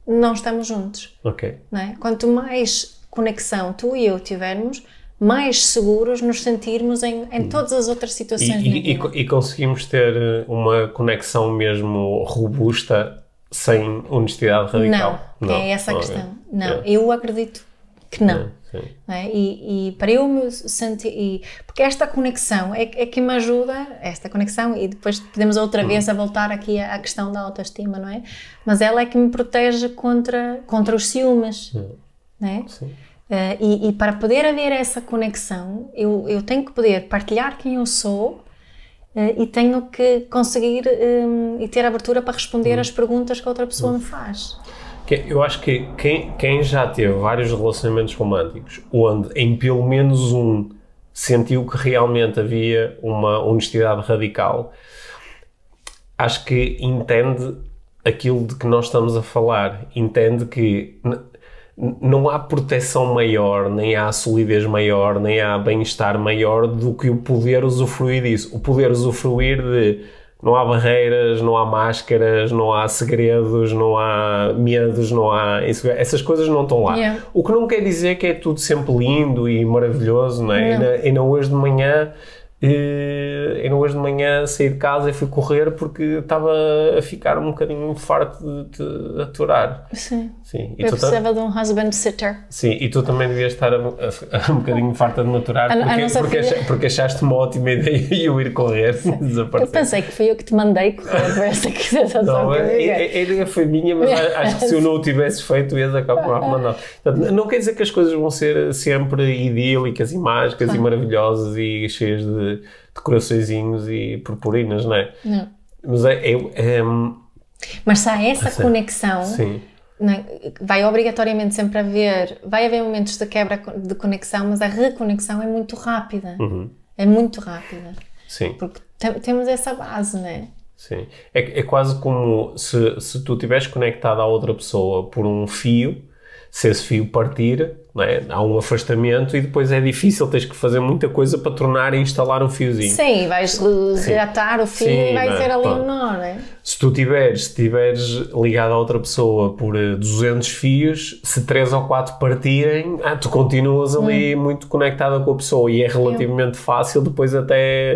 Não estamos juntos. Ok. Não é? Quanto mais conexão tu e eu tivermos, mais seguros nos sentirmos em, em todas as outras situações. E, e, e, conseguimos ter eh, uma conexão mesmo robusta sem honestidade radical? Não, não. é essa a questão. É. Não, é. eu acredito que não. É, é? E, e, para eu me sentir. E, porque esta conexão é, é, que me ajuda, esta conexão, e depois podemos outra hum. vez a voltar aqui à, à, questão da autoestima, não é? Mas ela é que me protege contra, contra os ciúmes. Hum. Não é? Sim. Uh, e, e, para poder haver essa conexão, eu, eu tenho que poder partilhar quem eu sou uh, e tenho que conseguir um, e ter abertura para responder hum. as perguntas que a outra pessoa hum. me faz. Eu acho que quem, quem já teve vários relacionamentos românticos, onde em pelo menos um sentiu que realmente havia uma honestidade radical, acho que entende aquilo de que nós estamos a falar, entende que não há proteção maior, nem há solidez maior, nem há bem-estar maior do que o poder usufruir disso. O poder usufruir de não há barreiras, não há máscaras, não há segredos, não há medos, não há. Essas coisas não estão lá. Yeah. O que não quer dizer que é tudo sempre lindo e maravilhoso, não é? Não. E, não hoje de manhã eu hoje de manhã saí de casa e fui correr porque estava a ficar um bocadinho farto de te aturar. Sim. Sim. E eu precisava de um husband sitter. Sim, e tu também devias estar a, a, a um bocadinho farta de me aturar porque, porque, filha... porque, achaste uma ótima ideia eu ir correr desaparecer. Eu pensei que foi eu que te mandei correr para essa sensação não, a, a ideia foi minha, mas acho que se eu não o tivesse feito ias acabar a mandar. Não quer dizer que as coisas vão ser sempre idílicas e mágicas e maravilhosas e cheias de de, coraçõezinhos e purpurinas, não é? Não. Mas é, é, é Mas se há essa assim, conexão, sim. É? vai obrigatoriamente sempre haver, vai haver momentos de quebra de conexão, mas a reconexão é muito rápida. Uhum. É muito rápida. Sim. Porque temos essa base, não é? Sim. É, é quase como se, se tu estiveres conectado a outra pessoa por um fio, se esse fio partir, é? há um afastamento e depois é difícil, tens que fazer muita coisa para tornar e instalar um fiozinho. Sim, vais resgatar o fio Sim, e vai é? ser ali um nó, não é? Se tu tiveres, se tiveres ligado a outra pessoa por 200 eh, fios, se 3 ou 4 partirem, ah, tu continuas ali hum. muito conectada com a pessoa e é relativamente Eu. fácil depois até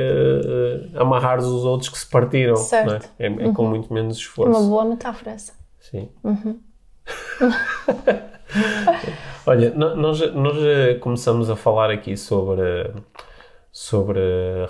uh, amarrar os outros que se partiram. Certo. É? É, é uhum. com muito menos esforço. Uma boa metáfora essa. Sim. Uhum. Olha, nós, nós começamos a falar aqui sobre, sobre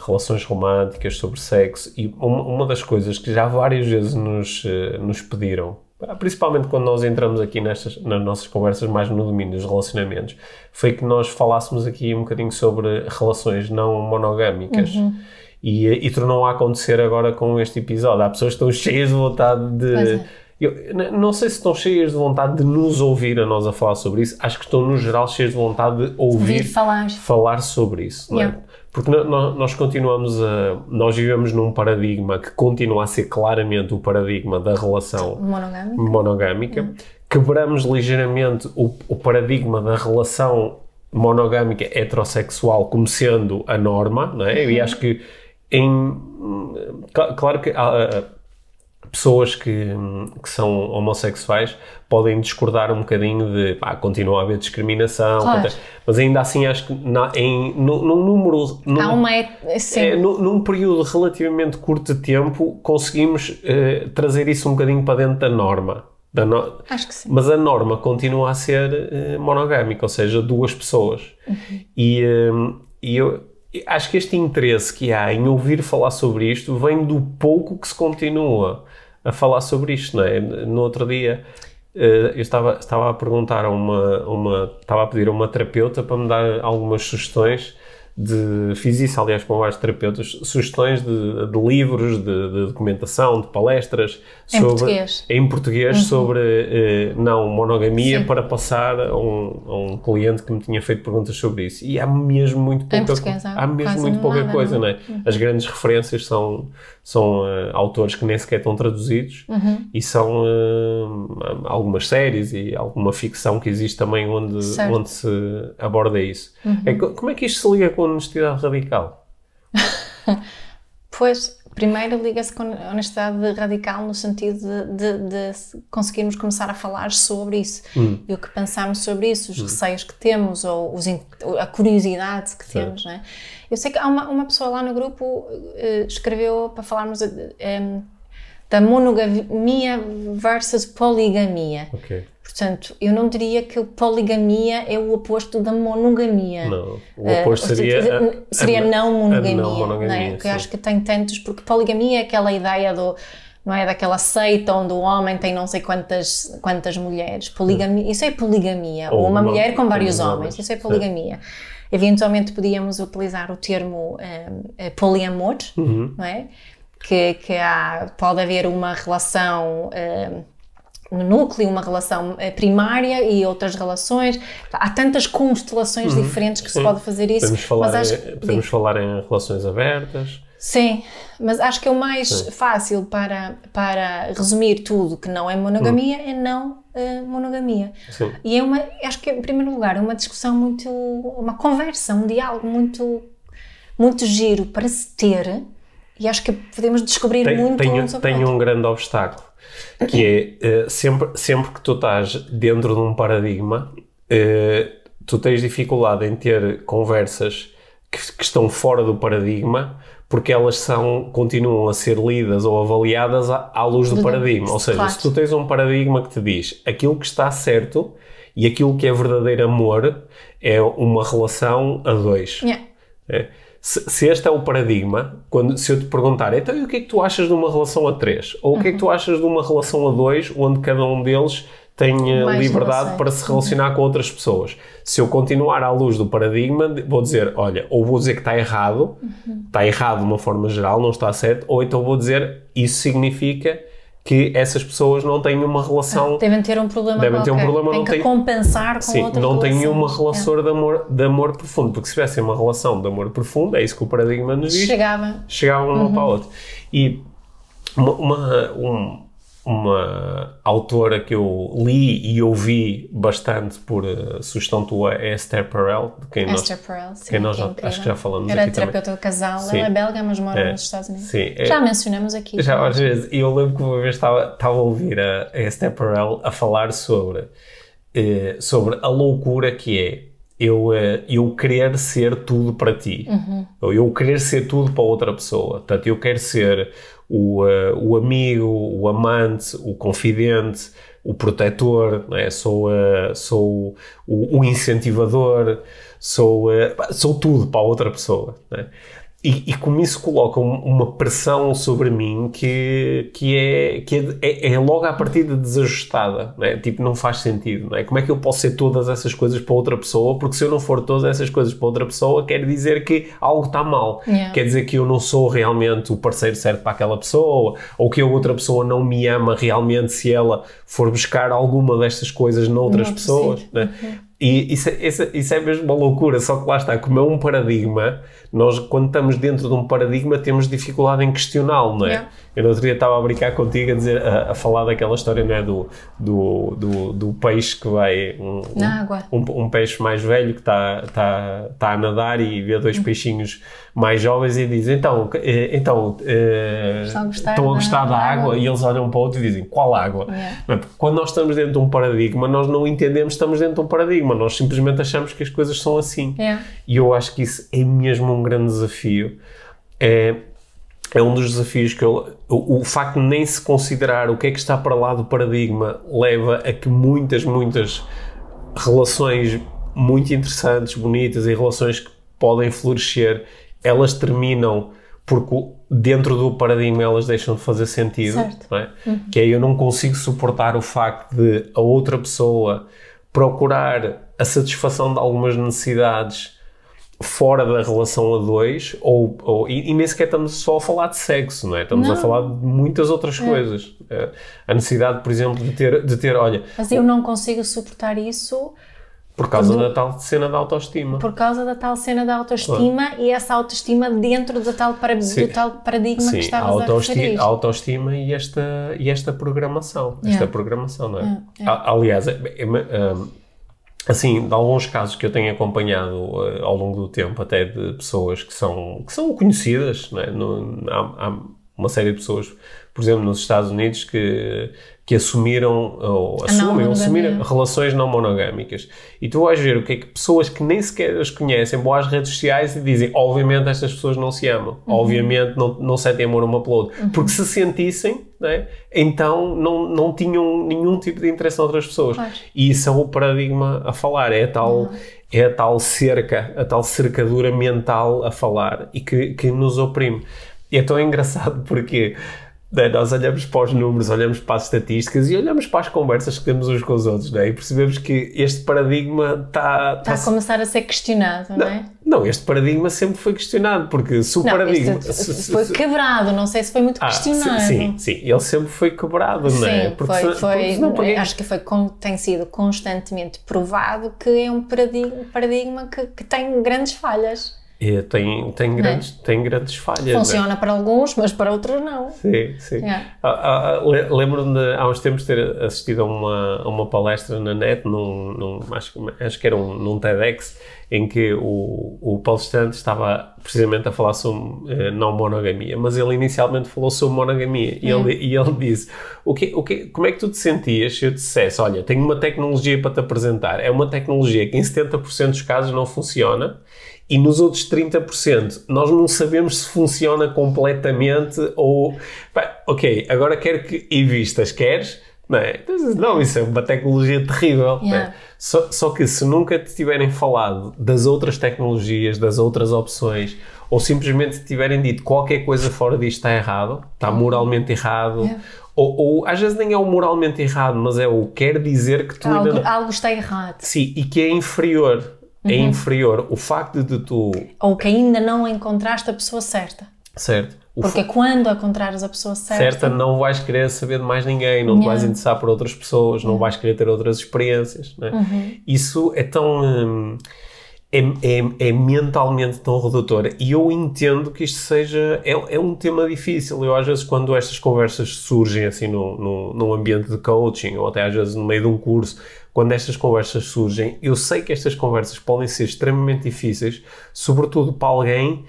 relações românticas, sobre sexo, e uma, das coisas que já várias vezes nos, nos pediram, principalmente quando nós entramos aqui nestas, nas nossas conversas mais no domínio dos relacionamentos, foi que nós falássemos aqui um bocadinho sobre relações não monogâmicas. Uhum. E, e tornou a acontecer agora com este episódio. Há pessoas que estão cheias de vontade de eu não sei se estão cheias de vontade de nos ouvir a nós a falar sobre isso. Acho que estão, no geral, cheias de vontade de ouvir falar. falar sobre isso. Não é? Porque nós continuamos a. Nós vivemos num paradigma que continua a ser claramente o paradigma da relação monogâmica. monogâmica. Quebramos ligeiramente o, o paradigma da relação monogâmica heterossexual como sendo a norma, não é? Uhum. E acho que em. Claro que. Há, pessoas que, que são homossexuais podem discordar um bocadinho de pá, continua a haver discriminação, claro. mas ainda assim acho que na, em, num, num número. Num, Há uma. É, num, num, período relativamente curto de tempo conseguimos uh, trazer isso um bocadinho para dentro da norma. Da no... Acho que sim. Mas a norma continua a ser uh, monogâmica, ou seja, duas pessoas. Uhum. E, uh, e eu acho que este interesse que há em ouvir falar sobre isto vem do pouco que se continua a falar sobre isto, não é? No outro dia eh, eu estava, estava a perguntar a uma, uma, estava a pedir a uma terapeuta para me dar algumas sugestões de, fiz isso aliás com vários terapeutas, sugestões de, de livros, de, de, documentação, de palestras em sobre, português, em português uhum. sobre eh, não monogamia Sim. para passar a um, a um, cliente que me tinha feito perguntas sobre isso e há mesmo muito pouca, há, há mesmo muito pouca nada, coisa, não é? Uhum. As grandes referências são são uh, autores que nem sequer estão traduzidos uhum. e são uh, algumas séries e alguma ficção que existe também onde, onde se aborda isso. Uhum. É, como é que isto se liga com honestidade radical? pois, primeiro liga-se com honestidade radical no sentido de, de, de, conseguirmos começar a falar sobre isso hum. e o que pensamos sobre isso, os hum. receios que temos ou os, a curiosidade que certo. temos, não é? Eu sei que há uma, uma pessoa lá no grupo uh, escreveu para falarmos um, da monogamia versus poligamia. Ok. Portanto, eu não diria que poligamia é o oposto da monogamia. Não, o oposto uh, seria, a, seria a, não monogamia. não monogamia é? Porque eu acho que tem tantos, porque poligamia é aquela ideia do não é daquela seita onde o homem tem não sei quantas quantas mulheres. Poligamia, isso é poligamia, ou, ou uma, uma, mulher com vários homens, homens, isso é poligamia. Sim. Eventualmente podíamos utilizar o termo um, poliamor, uhum. não é? Que, que há, pode haver uma relação um, no núcleo, uma relação eh, primária e outras relações. Há tantas constelações uhum. diferentes que Sim. se pode fazer isso. Podemos falar, mas acho, em, podemos falar em relações abertas. Sim, mas acho que é o mais Sim. fácil para, para resumir tudo que não é monogamia hum. é não uh, monogamia. Sim. E é uma, acho que em primeiro lugar é uma discussão muito, uma conversa, um diálogo muito, muito giro para se ter e acho que podemos descobrir tem, muito tem, Tem um grande obstáculo, que é uh, sempre, sempre que tu estás dentro de um paradigma, uh, tu tens dificuldade em ter conversas que, que estão fora do paradigma porque elas são, continuam a ser lidas ou avaliadas à, à luz do paradigma. Ou seja, claro. se tu tens um paradigma que te diz aquilo que está certo e aquilo que é verdadeiro amor é uma relação a dois. Yeah. É. Se, se, este é o paradigma, quando, se eu te perguntar, então e o que é que tu achas de uma relação a três? Ou o que é que tu uhum. achas de uma relação a dois, onde cada um deles tenha Mais liberdade para se relacionar uhum. com outras pessoas. Se eu continuar à luz do paradigma, vou dizer, olha, ou vou dizer que está errado, uhum. está errado de uma forma geral, não está certo, ou então vou dizer, isso significa que essas pessoas não têm uma relação... Ah, devem ter um problema devem ter um problema, tem não que tem, compensar com sim, outra não têm uma relação é. de, amor, de amor profundo, porque se tivessem uma relação de amor profundo, é isso que o paradigma nos diz, chegava, chegavam uma uhum. para a outra. E uma, uma um, uma autora que eu li e ouvi bastante por uh, sugestão tua é Esther Perel, de quem Esther nós, Perel, sim, quem nós já, acho que já falamos Era aqui terapeuta também. do casal, sim. ela é belga, mas mora é, nos Estados Unidos. Sim, já é, mencionamos aqui. Já às vezes, eu lembro que uma vez estava, estava a ouvir a, a Esther Perel a falar sobre, uh, sobre a loucura que é eu, uh, eu querer ser tudo para ti, uhum. ou eu querer ser tudo para outra pessoa. Portanto, eu quero ser o, uh, o amigo, o amante, o confidente, o protetor, é? sou, uh, sou o, o, incentivador, sou, uh, sou tudo para a outra pessoa. E, e, como isso coloca uma pressão sobre mim que, que, é, que é, é, é logo à partida desajustada, não é? tipo, não faz sentido, não é? Como é que eu posso ser todas essas coisas para outra pessoa? Porque se eu não for todas essas coisas para outra pessoa, quer dizer que algo está mal. Yeah. Quer dizer que eu não sou realmente o parceiro certo para aquela pessoa, ou que a outra pessoa não me ama realmente se ela for buscar alguma destas coisas noutras não, pessoas. Né? Uhum. E isso, é, isso, isso, é mesmo uma loucura, só que lá está, como é um paradigma, nós quando estamos dentro de um paradigma temos dificuldade em questioná-lo, não é? Yeah. Eu no outro dia estava a brincar contigo a, dizer, a, a falar daquela história não é? do, do, do, do peixe que vai. Um, Na água. Um, um, peixe mais velho que está tá, tá a nadar e vê dois uhum. peixinhos mais jovens e diz: Então, eh, então eh, estão a gostar, estão a gostar da, da água? água? E eles olham para o outro e dizem: Qual água? Yeah. Quando nós estamos dentro de um paradigma, nós não entendemos que estamos dentro de um paradigma, nós simplesmente achamos que as coisas são assim. Yeah. E eu acho que isso é mesmo um grande desafio. É, é um dos desafios que eu, o, o, facto de nem se considerar o que é que está para lá do paradigma leva a que muitas, muitas relações muito interessantes, bonitas e relações que podem florescer, elas terminam porque dentro do paradigma elas deixam de fazer sentido, é? uhum. que é eu não consigo suportar o facto de a outra pessoa procurar a satisfação de algumas necessidades fora da relação a dois, ou, ou e, e, nem sequer estamos só a falar de sexo, não é? Estamos não. a falar de muitas outras é. coisas. É, a necessidade, por exemplo, de ter, de ter, olha... Mas eu não consigo suportar isso... Por causa da tal cena da autoestima. Por causa da tal cena da autoestima claro. e essa autoestima dentro do tal, para, do tal paradigma Sim, que estavas a, autoestima, a referir. a autoestima e esta, e esta programação. Esta yeah. programação, não é? Yeah. Yeah. Aliás, é, é, é, assim, de alguns casos que eu tenho acompanhado uh, ao longo do tempo, até de pessoas que são, que são conhecidas, é? no, há, há, uma série de pessoas, por exemplo, nos Estados Unidos, que, que assumiram, ou assumem, ou assumiram relações não monogâmicas. E tu vais ver o que é que pessoas que nem sequer as conhecem vão às redes sociais e dizem, obviamente estas pessoas não se amam, uhum. obviamente não, não sentem amor uma pelo outro. Uhum. Porque se sentissem, é? então não, não tinham nenhum tipo de interesse em outras pessoas. Claro. E isso é o paradigma a falar, é a tal, uhum. é a tal cerca, a tal cercadura mental a falar e que, que nos oprime. E é tão engraçado porque né, nós olhamos para os números, olhamos para as estatísticas e olhamos para as conversas que temos uns com os outros né, e percebemos que este paradigma está... Está, está a começar a ser questionado, não, não é? Não, este paradigma sempre foi questionado, porque se o não, paradigma... Se, foi quebrado, não sei se foi muito ah, questionado. Sim, sim, ele sempre foi quebrado, sim, não é? Porque foi, foi não, porque... acho que foi, tem sido constantemente provado que é um paradigma, paradigma que, que tem grandes falhas. É, tem, tem, grandes, é? tem grandes falhas. Funciona para alguns, mas para outros não. Sim, sim. É. Ah, ah, Lembro-me de há uns tempos ter assistido a uma, a uma palestra na net, num, num, acho, acho que era um, num TEDx, em que o, o palestrante estava precisamente a falar sobre eh, não monogamia, mas ele inicialmente falou sobre monogamia e, ele, e ele disse: o que, o que, Como é que tu te sentias se eu te dissesse, olha, tenho uma tecnologia para te apresentar, é uma tecnologia que em 70% dos casos não funciona e nos outros 30% nós não sabemos se funciona completamente ou. Pá, ok, agora quero que invistas, queres? Não, é? não, isso é uma tecnologia terrível. É? Yeah. Só, só que se nunca te tiverem falado das outras tecnologias, das outras opções, ou simplesmente tiverem dito qualquer coisa fora disto está errado, está moralmente errado, yeah. ou, ou, às vezes nem é o moralmente errado, mas é o quer dizer que tu algo, ainda... algo está errado. Sim, e que é inferior é uhum. inferior. O facto de tu. Ou que ainda não encontraste a pessoa certa. Certo. O Porque quando encontrares a pessoa certa. Certa, não vais querer saber de mais ninguém, não yeah. te vais interessar por outras pessoas, não vais querer ter outras experiências. Né? Uhum. Isso é tão. Hum, é, é, é, mentalmente tão redutor. E eu entendo que isto seja é, é, um tema difícil. Eu às vezes quando estas conversas surgem assim no, no, no ambiente de coaching ou até às vezes no meio de um curso quando estas conversas surgem, eu sei que estas conversas podem ser extremamente difíceis, sobretudo para alguém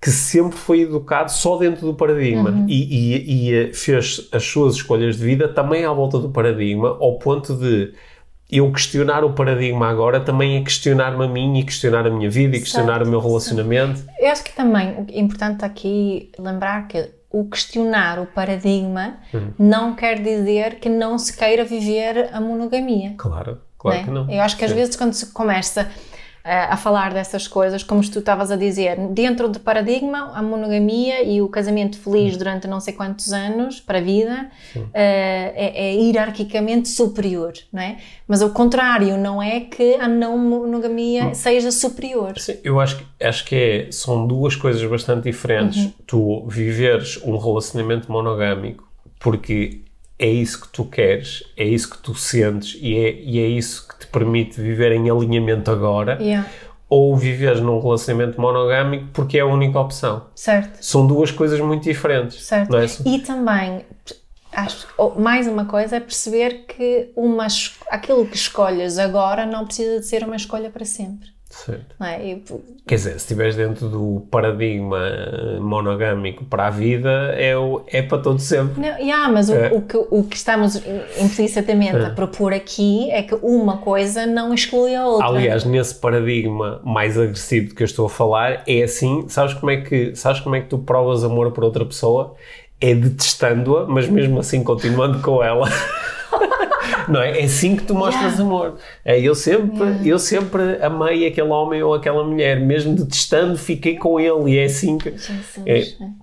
que sempre foi educado só dentro do paradigma. Uhum. e, e, e, eh, fez as suas escolhas de vida também à volta do paradigma, ao ponto de eu questionar o paradigma agora também é questionar-me a mim e questionar a minha vida e questionar certo, o meu relacionamento. Certo. Eu acho que também é importante aqui lembrar que o questionar o paradigma uhum. não quer dizer que não se queira viver a monogamia. Claro, claro né? que não. Eu acho que às Sim. vezes quando se começa a falar dessas coisas, como tu estavas a dizer, dentro do paradigma, a monogamia e o casamento feliz hum. durante não sei quantos anos para a vida uh, é, é, hierarquicamente superior, não é? Mas o contrário não é que a não monogamia seja superior. Sim, eu acho, acho que é, são duas coisas bastante diferentes. Uhum. Tu viveres um relacionamento monogâmico porque é isso que tu queres, é isso que tu sentes e é, e é isso que te permite viver em alinhamento agora. Yeah. Ou viveres num relacionamento monogâmico porque é a única opção. Certo. São duas coisas muito diferentes. Certo. É? E também, acho, mais uma coisa é perceber que uma, aquilo que escolhas agora não precisa de ser uma escolha para sempre. Certo. É? E, Quer dizer, se estiveres dentro do paradigma monogâmico para a vida, é, o, é para todo sempre. Não, yeah, mas é. o, o, que, o que estamos implicitamente é. a propor aqui é que uma coisa não exclui a outra. Aliás, nesse paradigma mais agressivo que eu estou a falar, é assim, sabes como é que, sabes como é que tu provas amor por outra pessoa? É detestando-a, mas mesmo assim continuando com ela. não é? É assim que tu mostras yeah. amor. É, eu, sempre, yeah. eu sempre amei aquele homem ou aquela mulher, mesmo detestando, fiquei com ele e é assim que. É,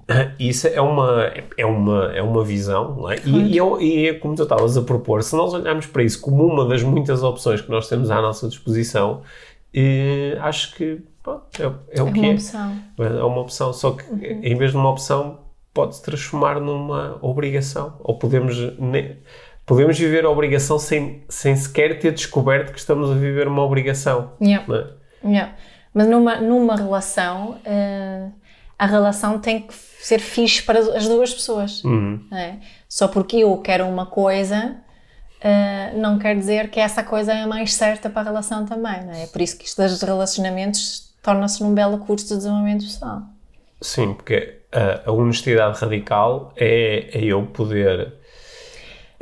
é, isso é uma, é uma, é uma visão, não é? E, e, e é como tu estavas a propor, se nós olharmos para isso como uma das muitas opções que nós temos à nossa disposição, e, acho que é, é, o é que uma é. opção. É uma opção, só que uhum. em vez de uma opção pode se transformar numa obrigação. Ou podemos, ne, podemos viver a obrigação sem, sem sequer ter descoberto que estamos a viver uma obrigação. Yeah. É? Yeah. Mas numa, numa relação, uh, a relação tem que ser fixe para as duas pessoas. Uhum. É? Só porque eu quero uma coisa, uh, não quer dizer que essa coisa é a mais certa para a relação também. Não é? é por isso que isto dos relacionamentos torna-se num belo curso de desenvolvimento pessoal. Sim, porque a, a honestidade radical é, é eu poder.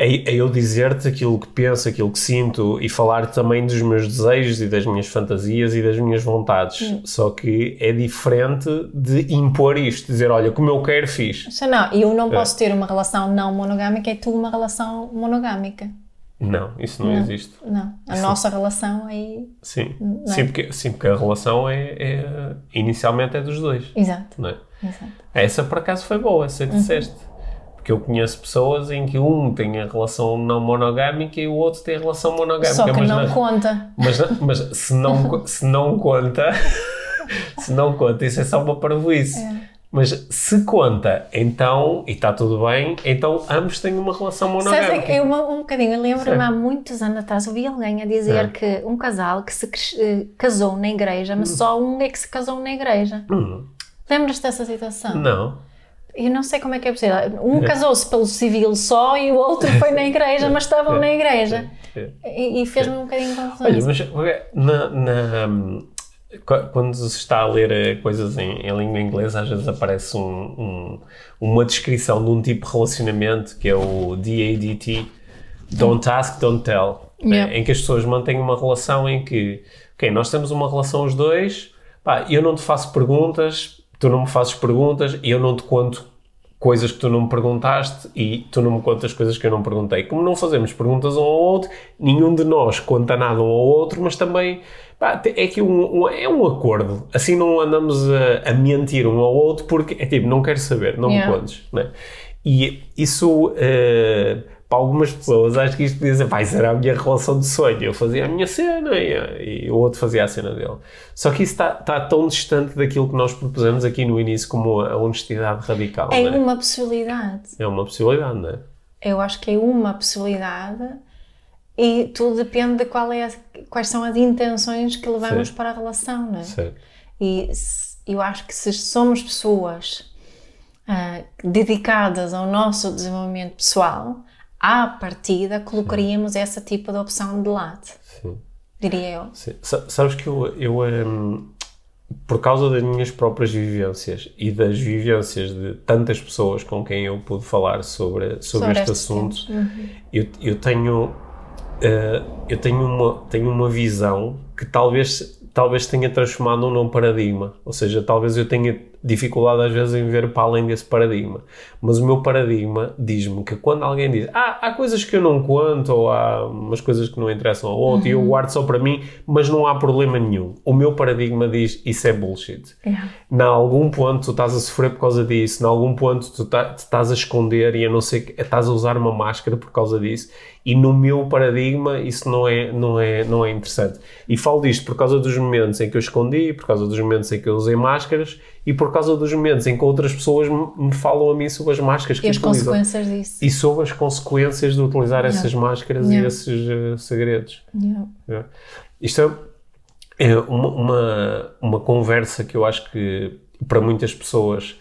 É, é eu dizer-te aquilo que penso, aquilo que sinto e falar também dos meus desejos e das minhas fantasias e das minhas vontades. Hum. Só que é diferente de impor isto, dizer, olha, como eu quero, fiz. Não, eu não é. posso ter uma relação não monogâmica e tu uma relação monogâmica. Não, isso não, não existe. Não, a nossa relação aí. Sim, é? sim, porque, sim, porque a relação é, é, inicialmente é dos dois. Exato. Não é? Exato. Essa por acaso foi boa, essa que uhum. disseste. Porque eu conheço pessoas em que um tem a relação não monogâmica e o outro tem a relação monogâmica. Só que mas não, conta. Mas, mas se, não, se não conta, se não conta, isso é só uma parvoíce. É. Mas se conta, então, e está tudo bem, então ambos têm uma relação monogâmica. Sabe, eu um bocadinho, eu lembro-me há muitos anos atrás, ouvi alguém a dizer é. que um casal que se eh, casou na igreja, mas hum. só um é que se casou na igreja. Hum. Lembras-te dessa situação? Não. Eu não sei como é que é possível. Um é. casou-se pelo civil só e o outro foi na igreja, mas estavam na igreja. E, e fez-me um bocadinho confusão. Olha, mas na, na quando se está a ler eh, coisas em, em, língua inglesa, às vezes aparece um, um, uma descrição de um tipo de relacionamento que é o DADT, Don't Ask, Don't Tell, né? em que as pessoas mantêm uma relação em que, ok, nós temos uma relação os dois, pá, eu não te faço perguntas, tu não me fazes perguntas e eu não te conto coisas que tu não me perguntaste e tu não me contas coisas que eu não perguntei. Como não fazemos perguntas um ao outro, nenhum de nós conta nada um ao outro, mas também Pá, é que um, um, é um acordo. Assim não andamos a, a, mentir um ao outro porque é tipo, não quero saber, não yeah. me contes. Né? E isso, uh, para algumas pessoas, acho que isto podia dizer, vai ser a minha relação de sonho. Eu fazia a minha cena e, e o outro fazia a cena dele. Só que isso está, está tão distante daquilo que nós propusemos aqui no início como a honestidade radical. É, é? uma possibilidade. É uma possibilidade, não é? Eu acho que é uma possibilidade e tudo depende de qual é quais são as intenções que levamos Sim. para a relação, não é? Sim. E eu acho que se somos pessoas uh, dedicadas ao nosso desenvolvimento pessoal, à partida colocaríamos Sim. essa tipo de opção de lado. Sim. Diria eu. Sim. Sabes que eu, eu um, por causa das minhas próprias vivências e das vivências de tantas pessoas com quem eu pude falar sobre, sobre, sobre este assunto, uhum. eu, eu tenho uh, eu tenho uma, tenho uma visão que talvez, talvez tenha transformado num paradigma. Ou seja, talvez eu tenha dificuldade às vezes em ver para além desse paradigma. Mas o meu paradigma diz-me que quando alguém diz ah, há coisas que eu não conto ou há umas coisas que não interessam ao outro uhum. e eu uhum. guardo só para mim, mas não há problema nenhum. O meu paradigma diz isso é bullshit. Yeah. Em algum ponto tu estás a sofrer por causa disso, em algum ponto tu tá, estás a esconder e a não ser que estás a usar uma máscara por causa disso e no meu paradigma isso não é, não é, não é interessante. E falo disto por causa dos momentos em que eu escondi, por causa dos momentos em que eu usei máscaras e por causa dos momentos em que outras pessoas me falam a mim sobre as máscaras que e as utilizam. consequências disso. E sobre as consequências de utilizar yeah. essas máscaras yeah. e esses uh, segredos. Yeah. Isto é, é uma, uma, uma conversa que eu acho que para muitas pessoas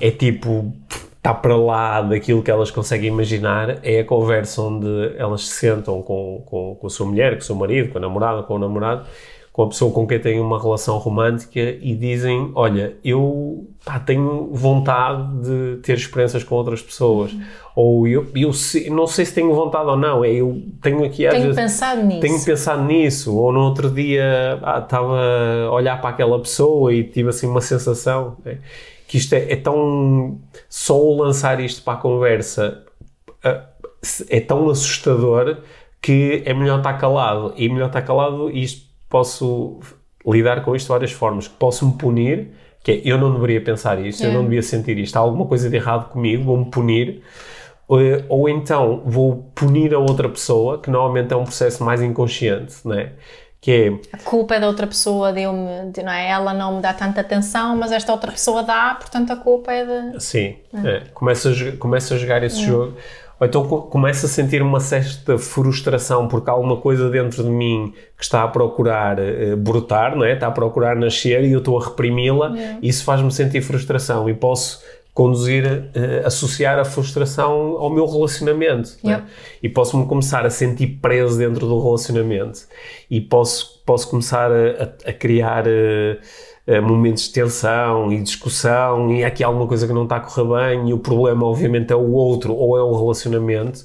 é tipo está para lá daquilo que elas conseguem imaginar é a conversa onde elas se sentam com, com, com a sua mulher, com o seu marido, com a namorada, com o namorado com a pessoa com quem têm uma relação romântica e dizem: Olha, eu pá, tenho vontade de ter experiências com outras pessoas. Uhum. Ou eu, eu não sei se tenho vontade ou não, é, eu tenho aqui tenho vezes, pensado nisso. Tenho pensado nisso. Ou no outro dia ah, estava a olhar para aquela pessoa e tive assim uma sensação. É, que isto é, é tão. Só o lançar isto para a conversa ah, é tão assustador que é melhor estar calado. E melhor estar calado, isto posso lidar com isto de várias formas. Posso me punir, que é eu não deveria pensar isto, é. eu não devia sentir isto, há alguma coisa de errado comigo, vou-me punir. Ou, ou então vou punir a outra pessoa, que normalmente é um processo mais inconsciente, né? que é... A culpa é da outra pessoa, deu-me, não é? Ela não me dá tanta atenção, mas esta outra pessoa dá, portanto a culpa é de... Sim, é. É. Começa, a, começa a jogar esse é. jogo, ou então começa a sentir uma certa frustração porque há alguma coisa dentro de mim que está a procurar uh, brotar, não é? Está a procurar nascer e eu estou a reprimi-la, é. isso faz-me sentir frustração e posso conduzir, uh, associar a frustração ao meu relacionamento. Né? E posso-me começar a sentir preso dentro do relacionamento. E posso, posso começar a, a criar uh, momentos de tensão e discussão, e aqui há alguma coisa que não está a correr bem, e o problema, obviamente, é o outro ou é o relacionamento.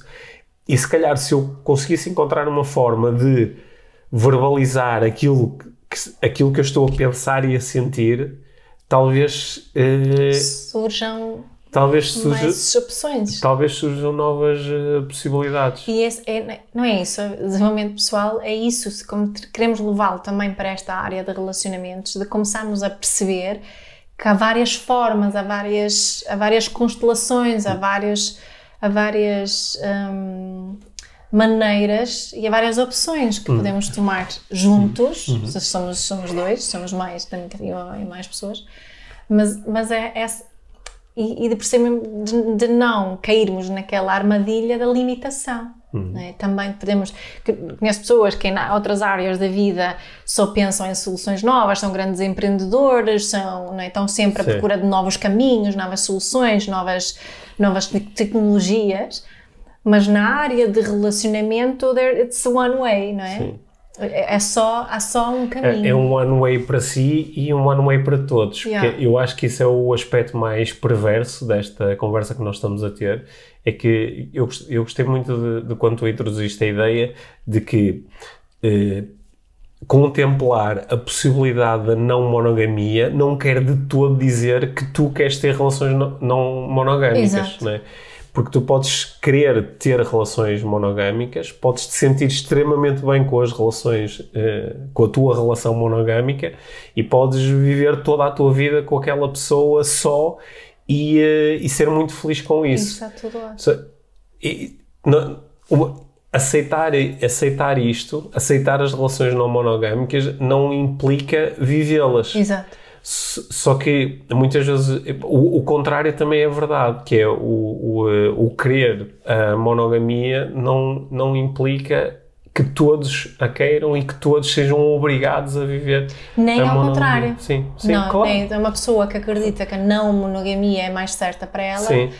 E se calhar, se eu conseguisse encontrar uma forma de verbalizar aquilo que, aquilo que eu estou a pensar e a sentir talvez uh, surjam talvez surja, mais opções. Talvez surjam novas uh, possibilidades. E esse é, não é isso, desenvolvimento pessoal é isso, se como queremos levá-lo também para esta área de relacionamentos, de começarmos a perceber que há várias formas, há várias, há várias constelações, há vários, há várias hum, maneiras e há várias opções que uhum. podemos tomar juntos, uhum. se somos, somos dois, somos mais, também e mais pessoas, mas, mas é, é e, e de perceber de, de, não cairmos naquela armadilha da limitação. Uhum. É? Também podemos. Conheço pessoas que em outras áreas da vida só pensam em soluções novas, são grandes empreendedores, são, é? estão sempre Sim. à procura de novos caminhos, novas soluções, novas, novas tecnologias mas na área de relacionamento, it's one way, não é? Sim. É, é só, há só um caminho. É, é, um one way para si e um one way para todos. Yeah. eu acho que isso é o aspecto mais perverso desta conversa que nós estamos a ter. É que eu, eu gostei muito de, de quando tu introduziste a ideia de que eh, contemplar a possibilidade da não monogamia não quer de todo dizer que tu queres ter relações não, não monogâmicas. Exato. Não é? Porque tu podes querer ter relações monogâmicas, podes te sentir extremamente bem com as relações, eh, com a tua relação monogâmica e podes viver toda a tua vida com aquela pessoa só e, eh, e ser muito feliz com isso. Isso tudo lá. So, e, não, uma, aceitar, aceitar isto, aceitar as relações não monogâmicas, não implica vivê-las. Exato. Só que muitas vezes o, o, contrário também é verdade, que é o, o, eh, o querer a monogamia não, não implica que todos a queiram e que todos sejam obrigados a viver nem a ao monogamia. contrário sim, sim não, claro. nem uma pessoa que acredita que a não monogamia é mais certa para ela sim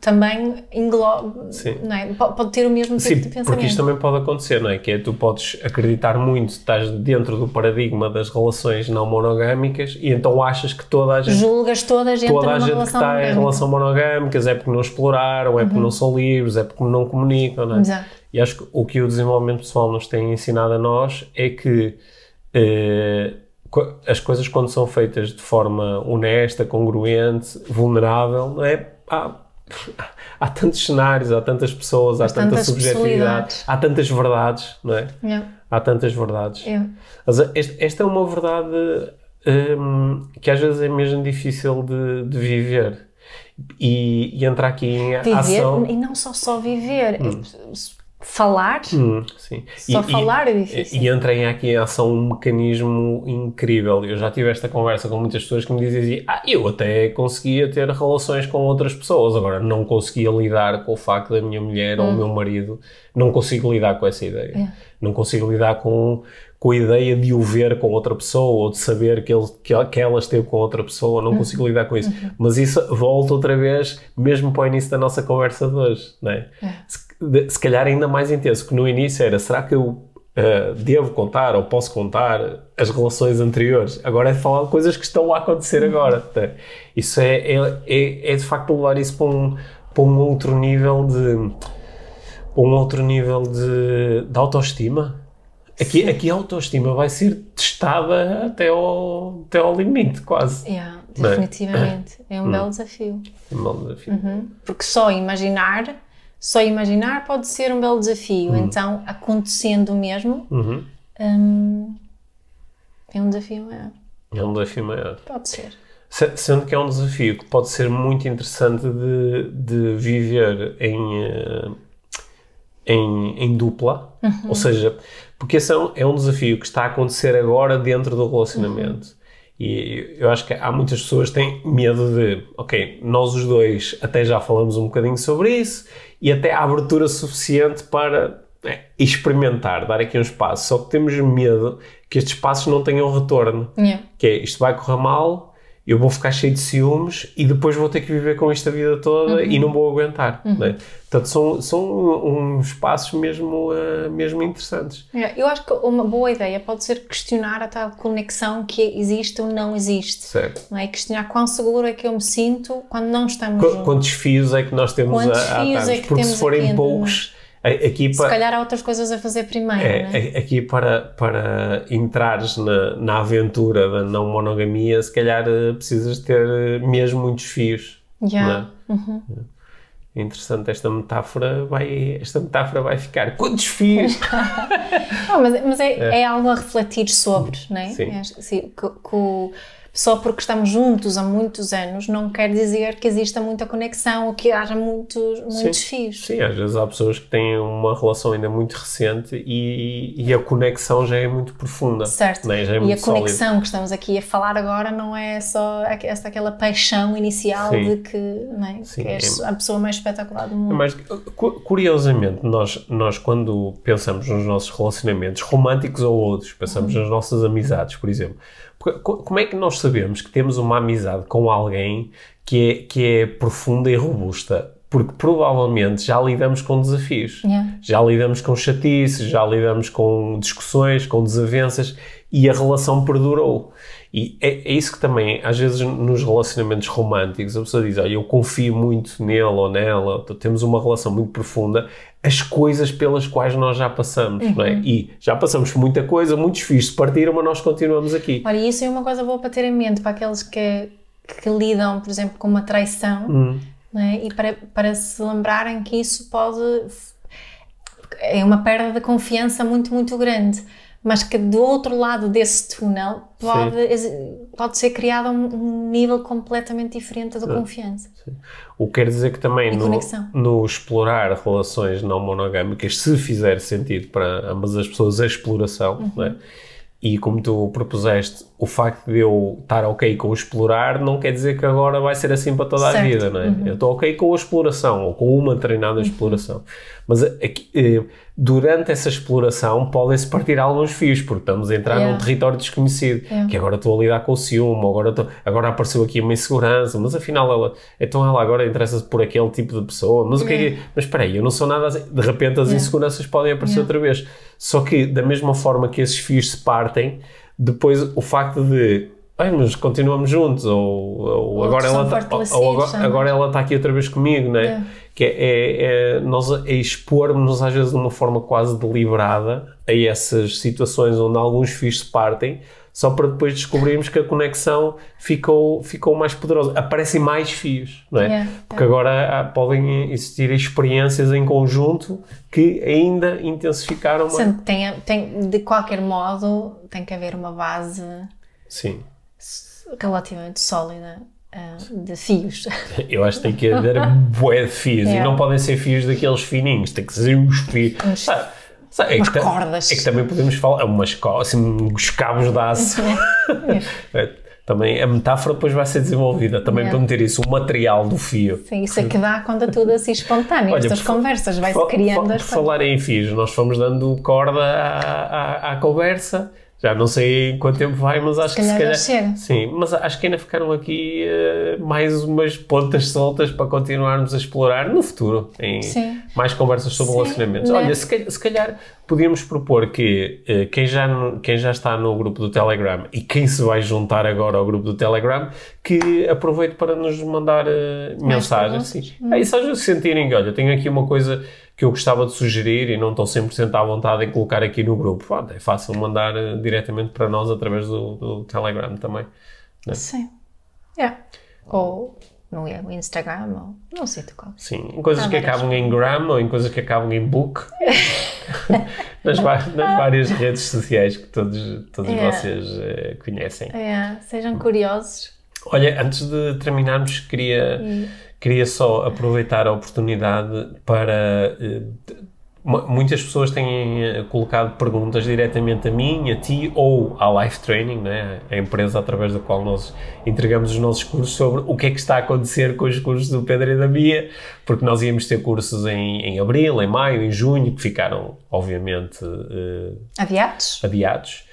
também engloba, não é? pode ter o mesmo tipo Sim, de pensamento. porque isto também pode acontecer, não é? Que é, tu podes acreditar muito, estás dentro do paradigma das relações não monogâmicas e então achas que toda a gente... Julgas toda a gente Toda a gente que está monogâmica. em relação monogâmicas é porque não exploraram, é porque uhum. não são livres, é porque não comunicam, não é? Exato. E acho que o que o desenvolvimento pessoal nos tem ensinado a nós é que eh, as coisas quando são feitas de forma honesta, congruente, vulnerável, não é? Ah, há tantos cenários, há tantas pessoas, há tanta subjetividade, há tantas verdades, não é? Yeah. Há tantas verdades. Yeah. Mas esta, esta, é uma verdade um, que às vezes é mesmo difícil de, de viver. E, e entrar aqui em viver, ação. E não só só viver. Hum falar, hum, sim. só e, falar e, é difícil. E entrem aqui em ação um mecanismo incrível. Eu já tive esta conversa com muitas pessoas que me dizem assim, ah, eu até conseguia ter relações com outras pessoas, agora não conseguia lidar com o facto da minha mulher hum. ou o meu marido, não consigo lidar com essa ideia. É. Não consigo lidar com, com a ideia de o ver com outra pessoa ou de saber que, ele, que, que ela esteve com outra pessoa, não uhum. consigo lidar com isso. Uhum. Mas isso volta outra vez, mesmo para o início da nossa conversa de hoje, não é? é se calhar ainda mais intenso, que no início era, será que eu uh, devo contar ou posso contar as relações anteriores? Agora é falar coisas que estão a acontecer uhum. agora. Tá? Isso é, é, é, é, de facto levar isso para um, para um outro nível de um outro nível de, de autoestima. Aqui, aqui a autoestima vai ser testada até ao, até ao limite, quase. Yeah, definitivamente. É? é? um hum. belo desafio. É um belo desafio. Uhum. Porque só imaginar só imaginar pode ser um belo desafio. Uhum. Então, acontecendo mesmo, uhum. um, é um desafio maior. É um desafio maior. Pode ser. Sendo que é um desafio que pode ser muito interessante de, de viver em, eh, em, em dupla, uhum. ou seja, porque esse é um, é um, desafio que está a acontecer agora dentro do relacionamento. E eu acho que há muitas pessoas que têm medo de, ok, nós os dois até já falamos um bocadinho sobre isso e até há abertura suficiente para é, experimentar, dar aqui um espaço. Só que temos medo que estes passos não tenham retorno. Yeah. Que é, isto vai correr mal, eu vou ficar cheio de ciúmes e depois vou ter que viver com isto a vida toda uhum. e não vou aguentar. Uhum. Né? Portanto, são, são uns passos mesmo, uh, mesmo interessantes. É, eu acho que uma boa ideia pode ser questionar a tal conexão que existe ou não existe. Certo. Não é? Questionar quão seguro é que eu me sinto quando não estamos Qu juntos. Quantos fios é que nós temos quantos a, a fios é que Porque se forem poucos Aqui para, Se calhar há outras coisas a fazer primeiro, é, é? Aqui para, para entrares na, na aventura da não monogamia, se calhar eh, precisas ter eh, mesmo muitos fios. Yeah. É? Uhum. É interessante esta metáfora vai esta metáfora vai ficar quantos fios não, mas, mas é, é, algo a refletir sobre não é? Sim. Sim, que, que só porque estamos juntos há muitos anos não quer dizer que exista muita conexão ou que haja muitos, muitos sim, fios. Sim, às vezes há pessoas que têm uma relação ainda muito recente e, e a conexão já é muito profunda. Certo. Né? É e a conexão sólida. que estamos aqui a falar agora não é só essa aquela paixão inicial sim. de que, é? sim, que és é... a pessoa mais espetacular do mundo. Mas, curiosamente, nós, nós quando pensamos nos nossos relacionamentos românticos ou outros, pensamos uhum. nas nossas amizades, por exemplo, como é que nós sabemos que temos uma amizade com alguém que é, que é profunda e robusta? Porque provavelmente já lidamos com desafios, yeah. já lidamos com chatices, já lidamos com discussões, com desavenças e a relação perdurou. E é, é, isso que também, às vezes, nos relacionamentos românticos, a pessoa diz: Olha, eu confio muito nele ou nela, temos uma relação muito profunda, as coisas pelas quais nós já passamos, uhum. não é? Uhum. E já passamos por muita coisa, muitos filhos partiram, mas nós continuamos aqui. Olha, isso é uma coisa boa para ter em mente para aqueles que, que lidam, por exemplo, com uma traição, uhum. é? e para, para se lembrarem que isso pode. é uma perda de confiança muito, muito grande mas que do outro lado desse túnel pode, pode ser criado um, nível completamente diferente de confiança. Sim. O que quer dizer que também no, no, explorar relações não monogâmicas, se fizer sentido para ambas as pessoas a exploração, uhum. é? e como tu propuseste, o facto de eu estar ok com o explorar não quer dizer que agora vai ser assim para toda certo. a vida, não é? Uhum. Eu estou ok com a exploração, ou com uma treinada uhum. exploração. Mas aqui, eh, durante essa exploração podem-se partir alguns fios, porque estamos a entrar yeah. num território desconhecido, yeah. que agora estou a lidar com o ciúme, agora, estou, agora apareceu aqui uma insegurança, mas afinal ela, então ela agora interessa-se por aquele tipo de pessoa, mas o que é que, mas espera aí, eu não sou nada assim, de repente as inseguranças podem aparecer outra vez. Só que da mesma forma que esses fios se partem, depois o facto de Bem, mas continuamos juntos, ou, ou, ou agora, ela tá, ou agora, agora, ela está aqui outra vez comigo, não é? Que é, é, é nós é expormos-nos às vezes de uma forma quase deliberada a essas situações onde alguns fios se partem, só para depois descobrirmos que a conexão ficou, ficou mais poderosa. Aparecem mais fios, não é? Yeah, Porque yeah. agora há, podem existir experiências em conjunto que ainda intensificaram mais. Tem, tem, de qualquer modo, tem que haver uma base. Sim relativamente sólida uh, de fios. Eu acho que tem que haver bué de fios e não podem ser fios daqueles fininhos, tem que ser uns fios. Uns, é umas cordas. É que também podemos falar, umas assim, uns cabos de aço. É. é. também a metáfora depois vai ser desenvolvida também é. para meter isso, o material do fio. Sim, isso é que dá quando tudo assim espontâneo, Olha, estas conversas, vai-se criando. Por falar em fios, nós fomos dando corda à, à, à conversa já não sei quanto tempo vai, mas acho se que se calhar. Chega. Sim, mas acho que ainda ficaram aqui uh, mais umas pontas soltas para continuarmos a explorar no futuro, em sim. mais conversas sobre sim, relacionamentos. Né? Olha, se calhar, se calhar, podíamos propor que uh, quem, já, quem já está no grupo do Telegram e quem se vai juntar agora ao grupo do Telegram, que aproveite para nos mandar uh, mensagens. Sim. Hum. Aí só se sentirem, olha, tenho aqui uma coisa que eu gostava de sugerir e não estou 100% à vontade em colocar aqui no grupo. é fácil mandar uh, diretamente para nós através do, do Telegram também. Né? Sim. Yeah. Ou no Instagram ou não sei qual. Sim, em coisas que acabam em gram ou em coisas que acabam em book. nas, nas, várias redes sociais que todos, todos vocês uh, conhecem. Sejam curiosos. Olha, antes de terminarmos, queria, queria só aproveitar a oportunidade para uh, muitas pessoas têm eh, colocado perguntas diretamente a mim, a ti ou à Life Training, né? a empresa através da qual nós entregamos os nossos cursos, sobre o que é que está a acontecer com os cursos do Pedro e da Bia, porque nós íamos ter cursos em, em abril, em maio, em junho, que ficaram, obviamente, uh, adiados. adiados.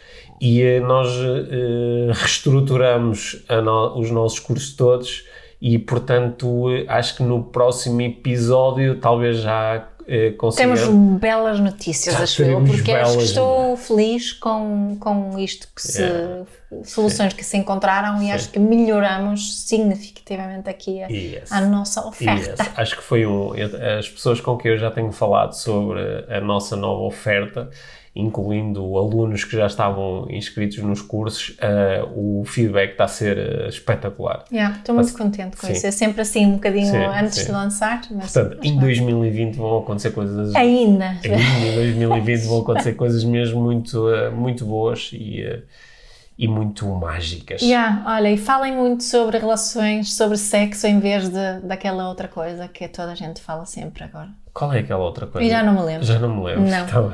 E nós uh, reestruturamos no, os nossos cursos todos e, portanto, acho que no próximo episódio talvez já eh, Temos belas notícias, Já acho eu, porque belas... estou feliz com, com isto que se. Yeah. soluções Sim. que se encontraram Sim. e acho que melhoramos significativamente aqui a, yes. a nossa oferta. Yes. Acho que foi um. As pessoas com quem eu já tenho falado sobre a nossa nova oferta incluindo alunos que já estavam inscritos nos cursos, uh, o feedback está a ser uh, espetacular. Yeah, estou muito contente com sim. isso. É sempre assim, um bocadinho sim, antes sim. de lançar. Mas, Portanto, mas em 2020 vão acontecer coisas. Ainda! Ainda em 2020 vão acontecer coisas mesmo muito, uh, muito boas e e muito mágicas. Yeah, olha, e falem muito sobre relações, sobre sexo, em vez de, daquela outra coisa que toda a gente fala sempre agora. Qual é aquela outra coisa? E já não me lembro. Já não me lembro. Não. Então,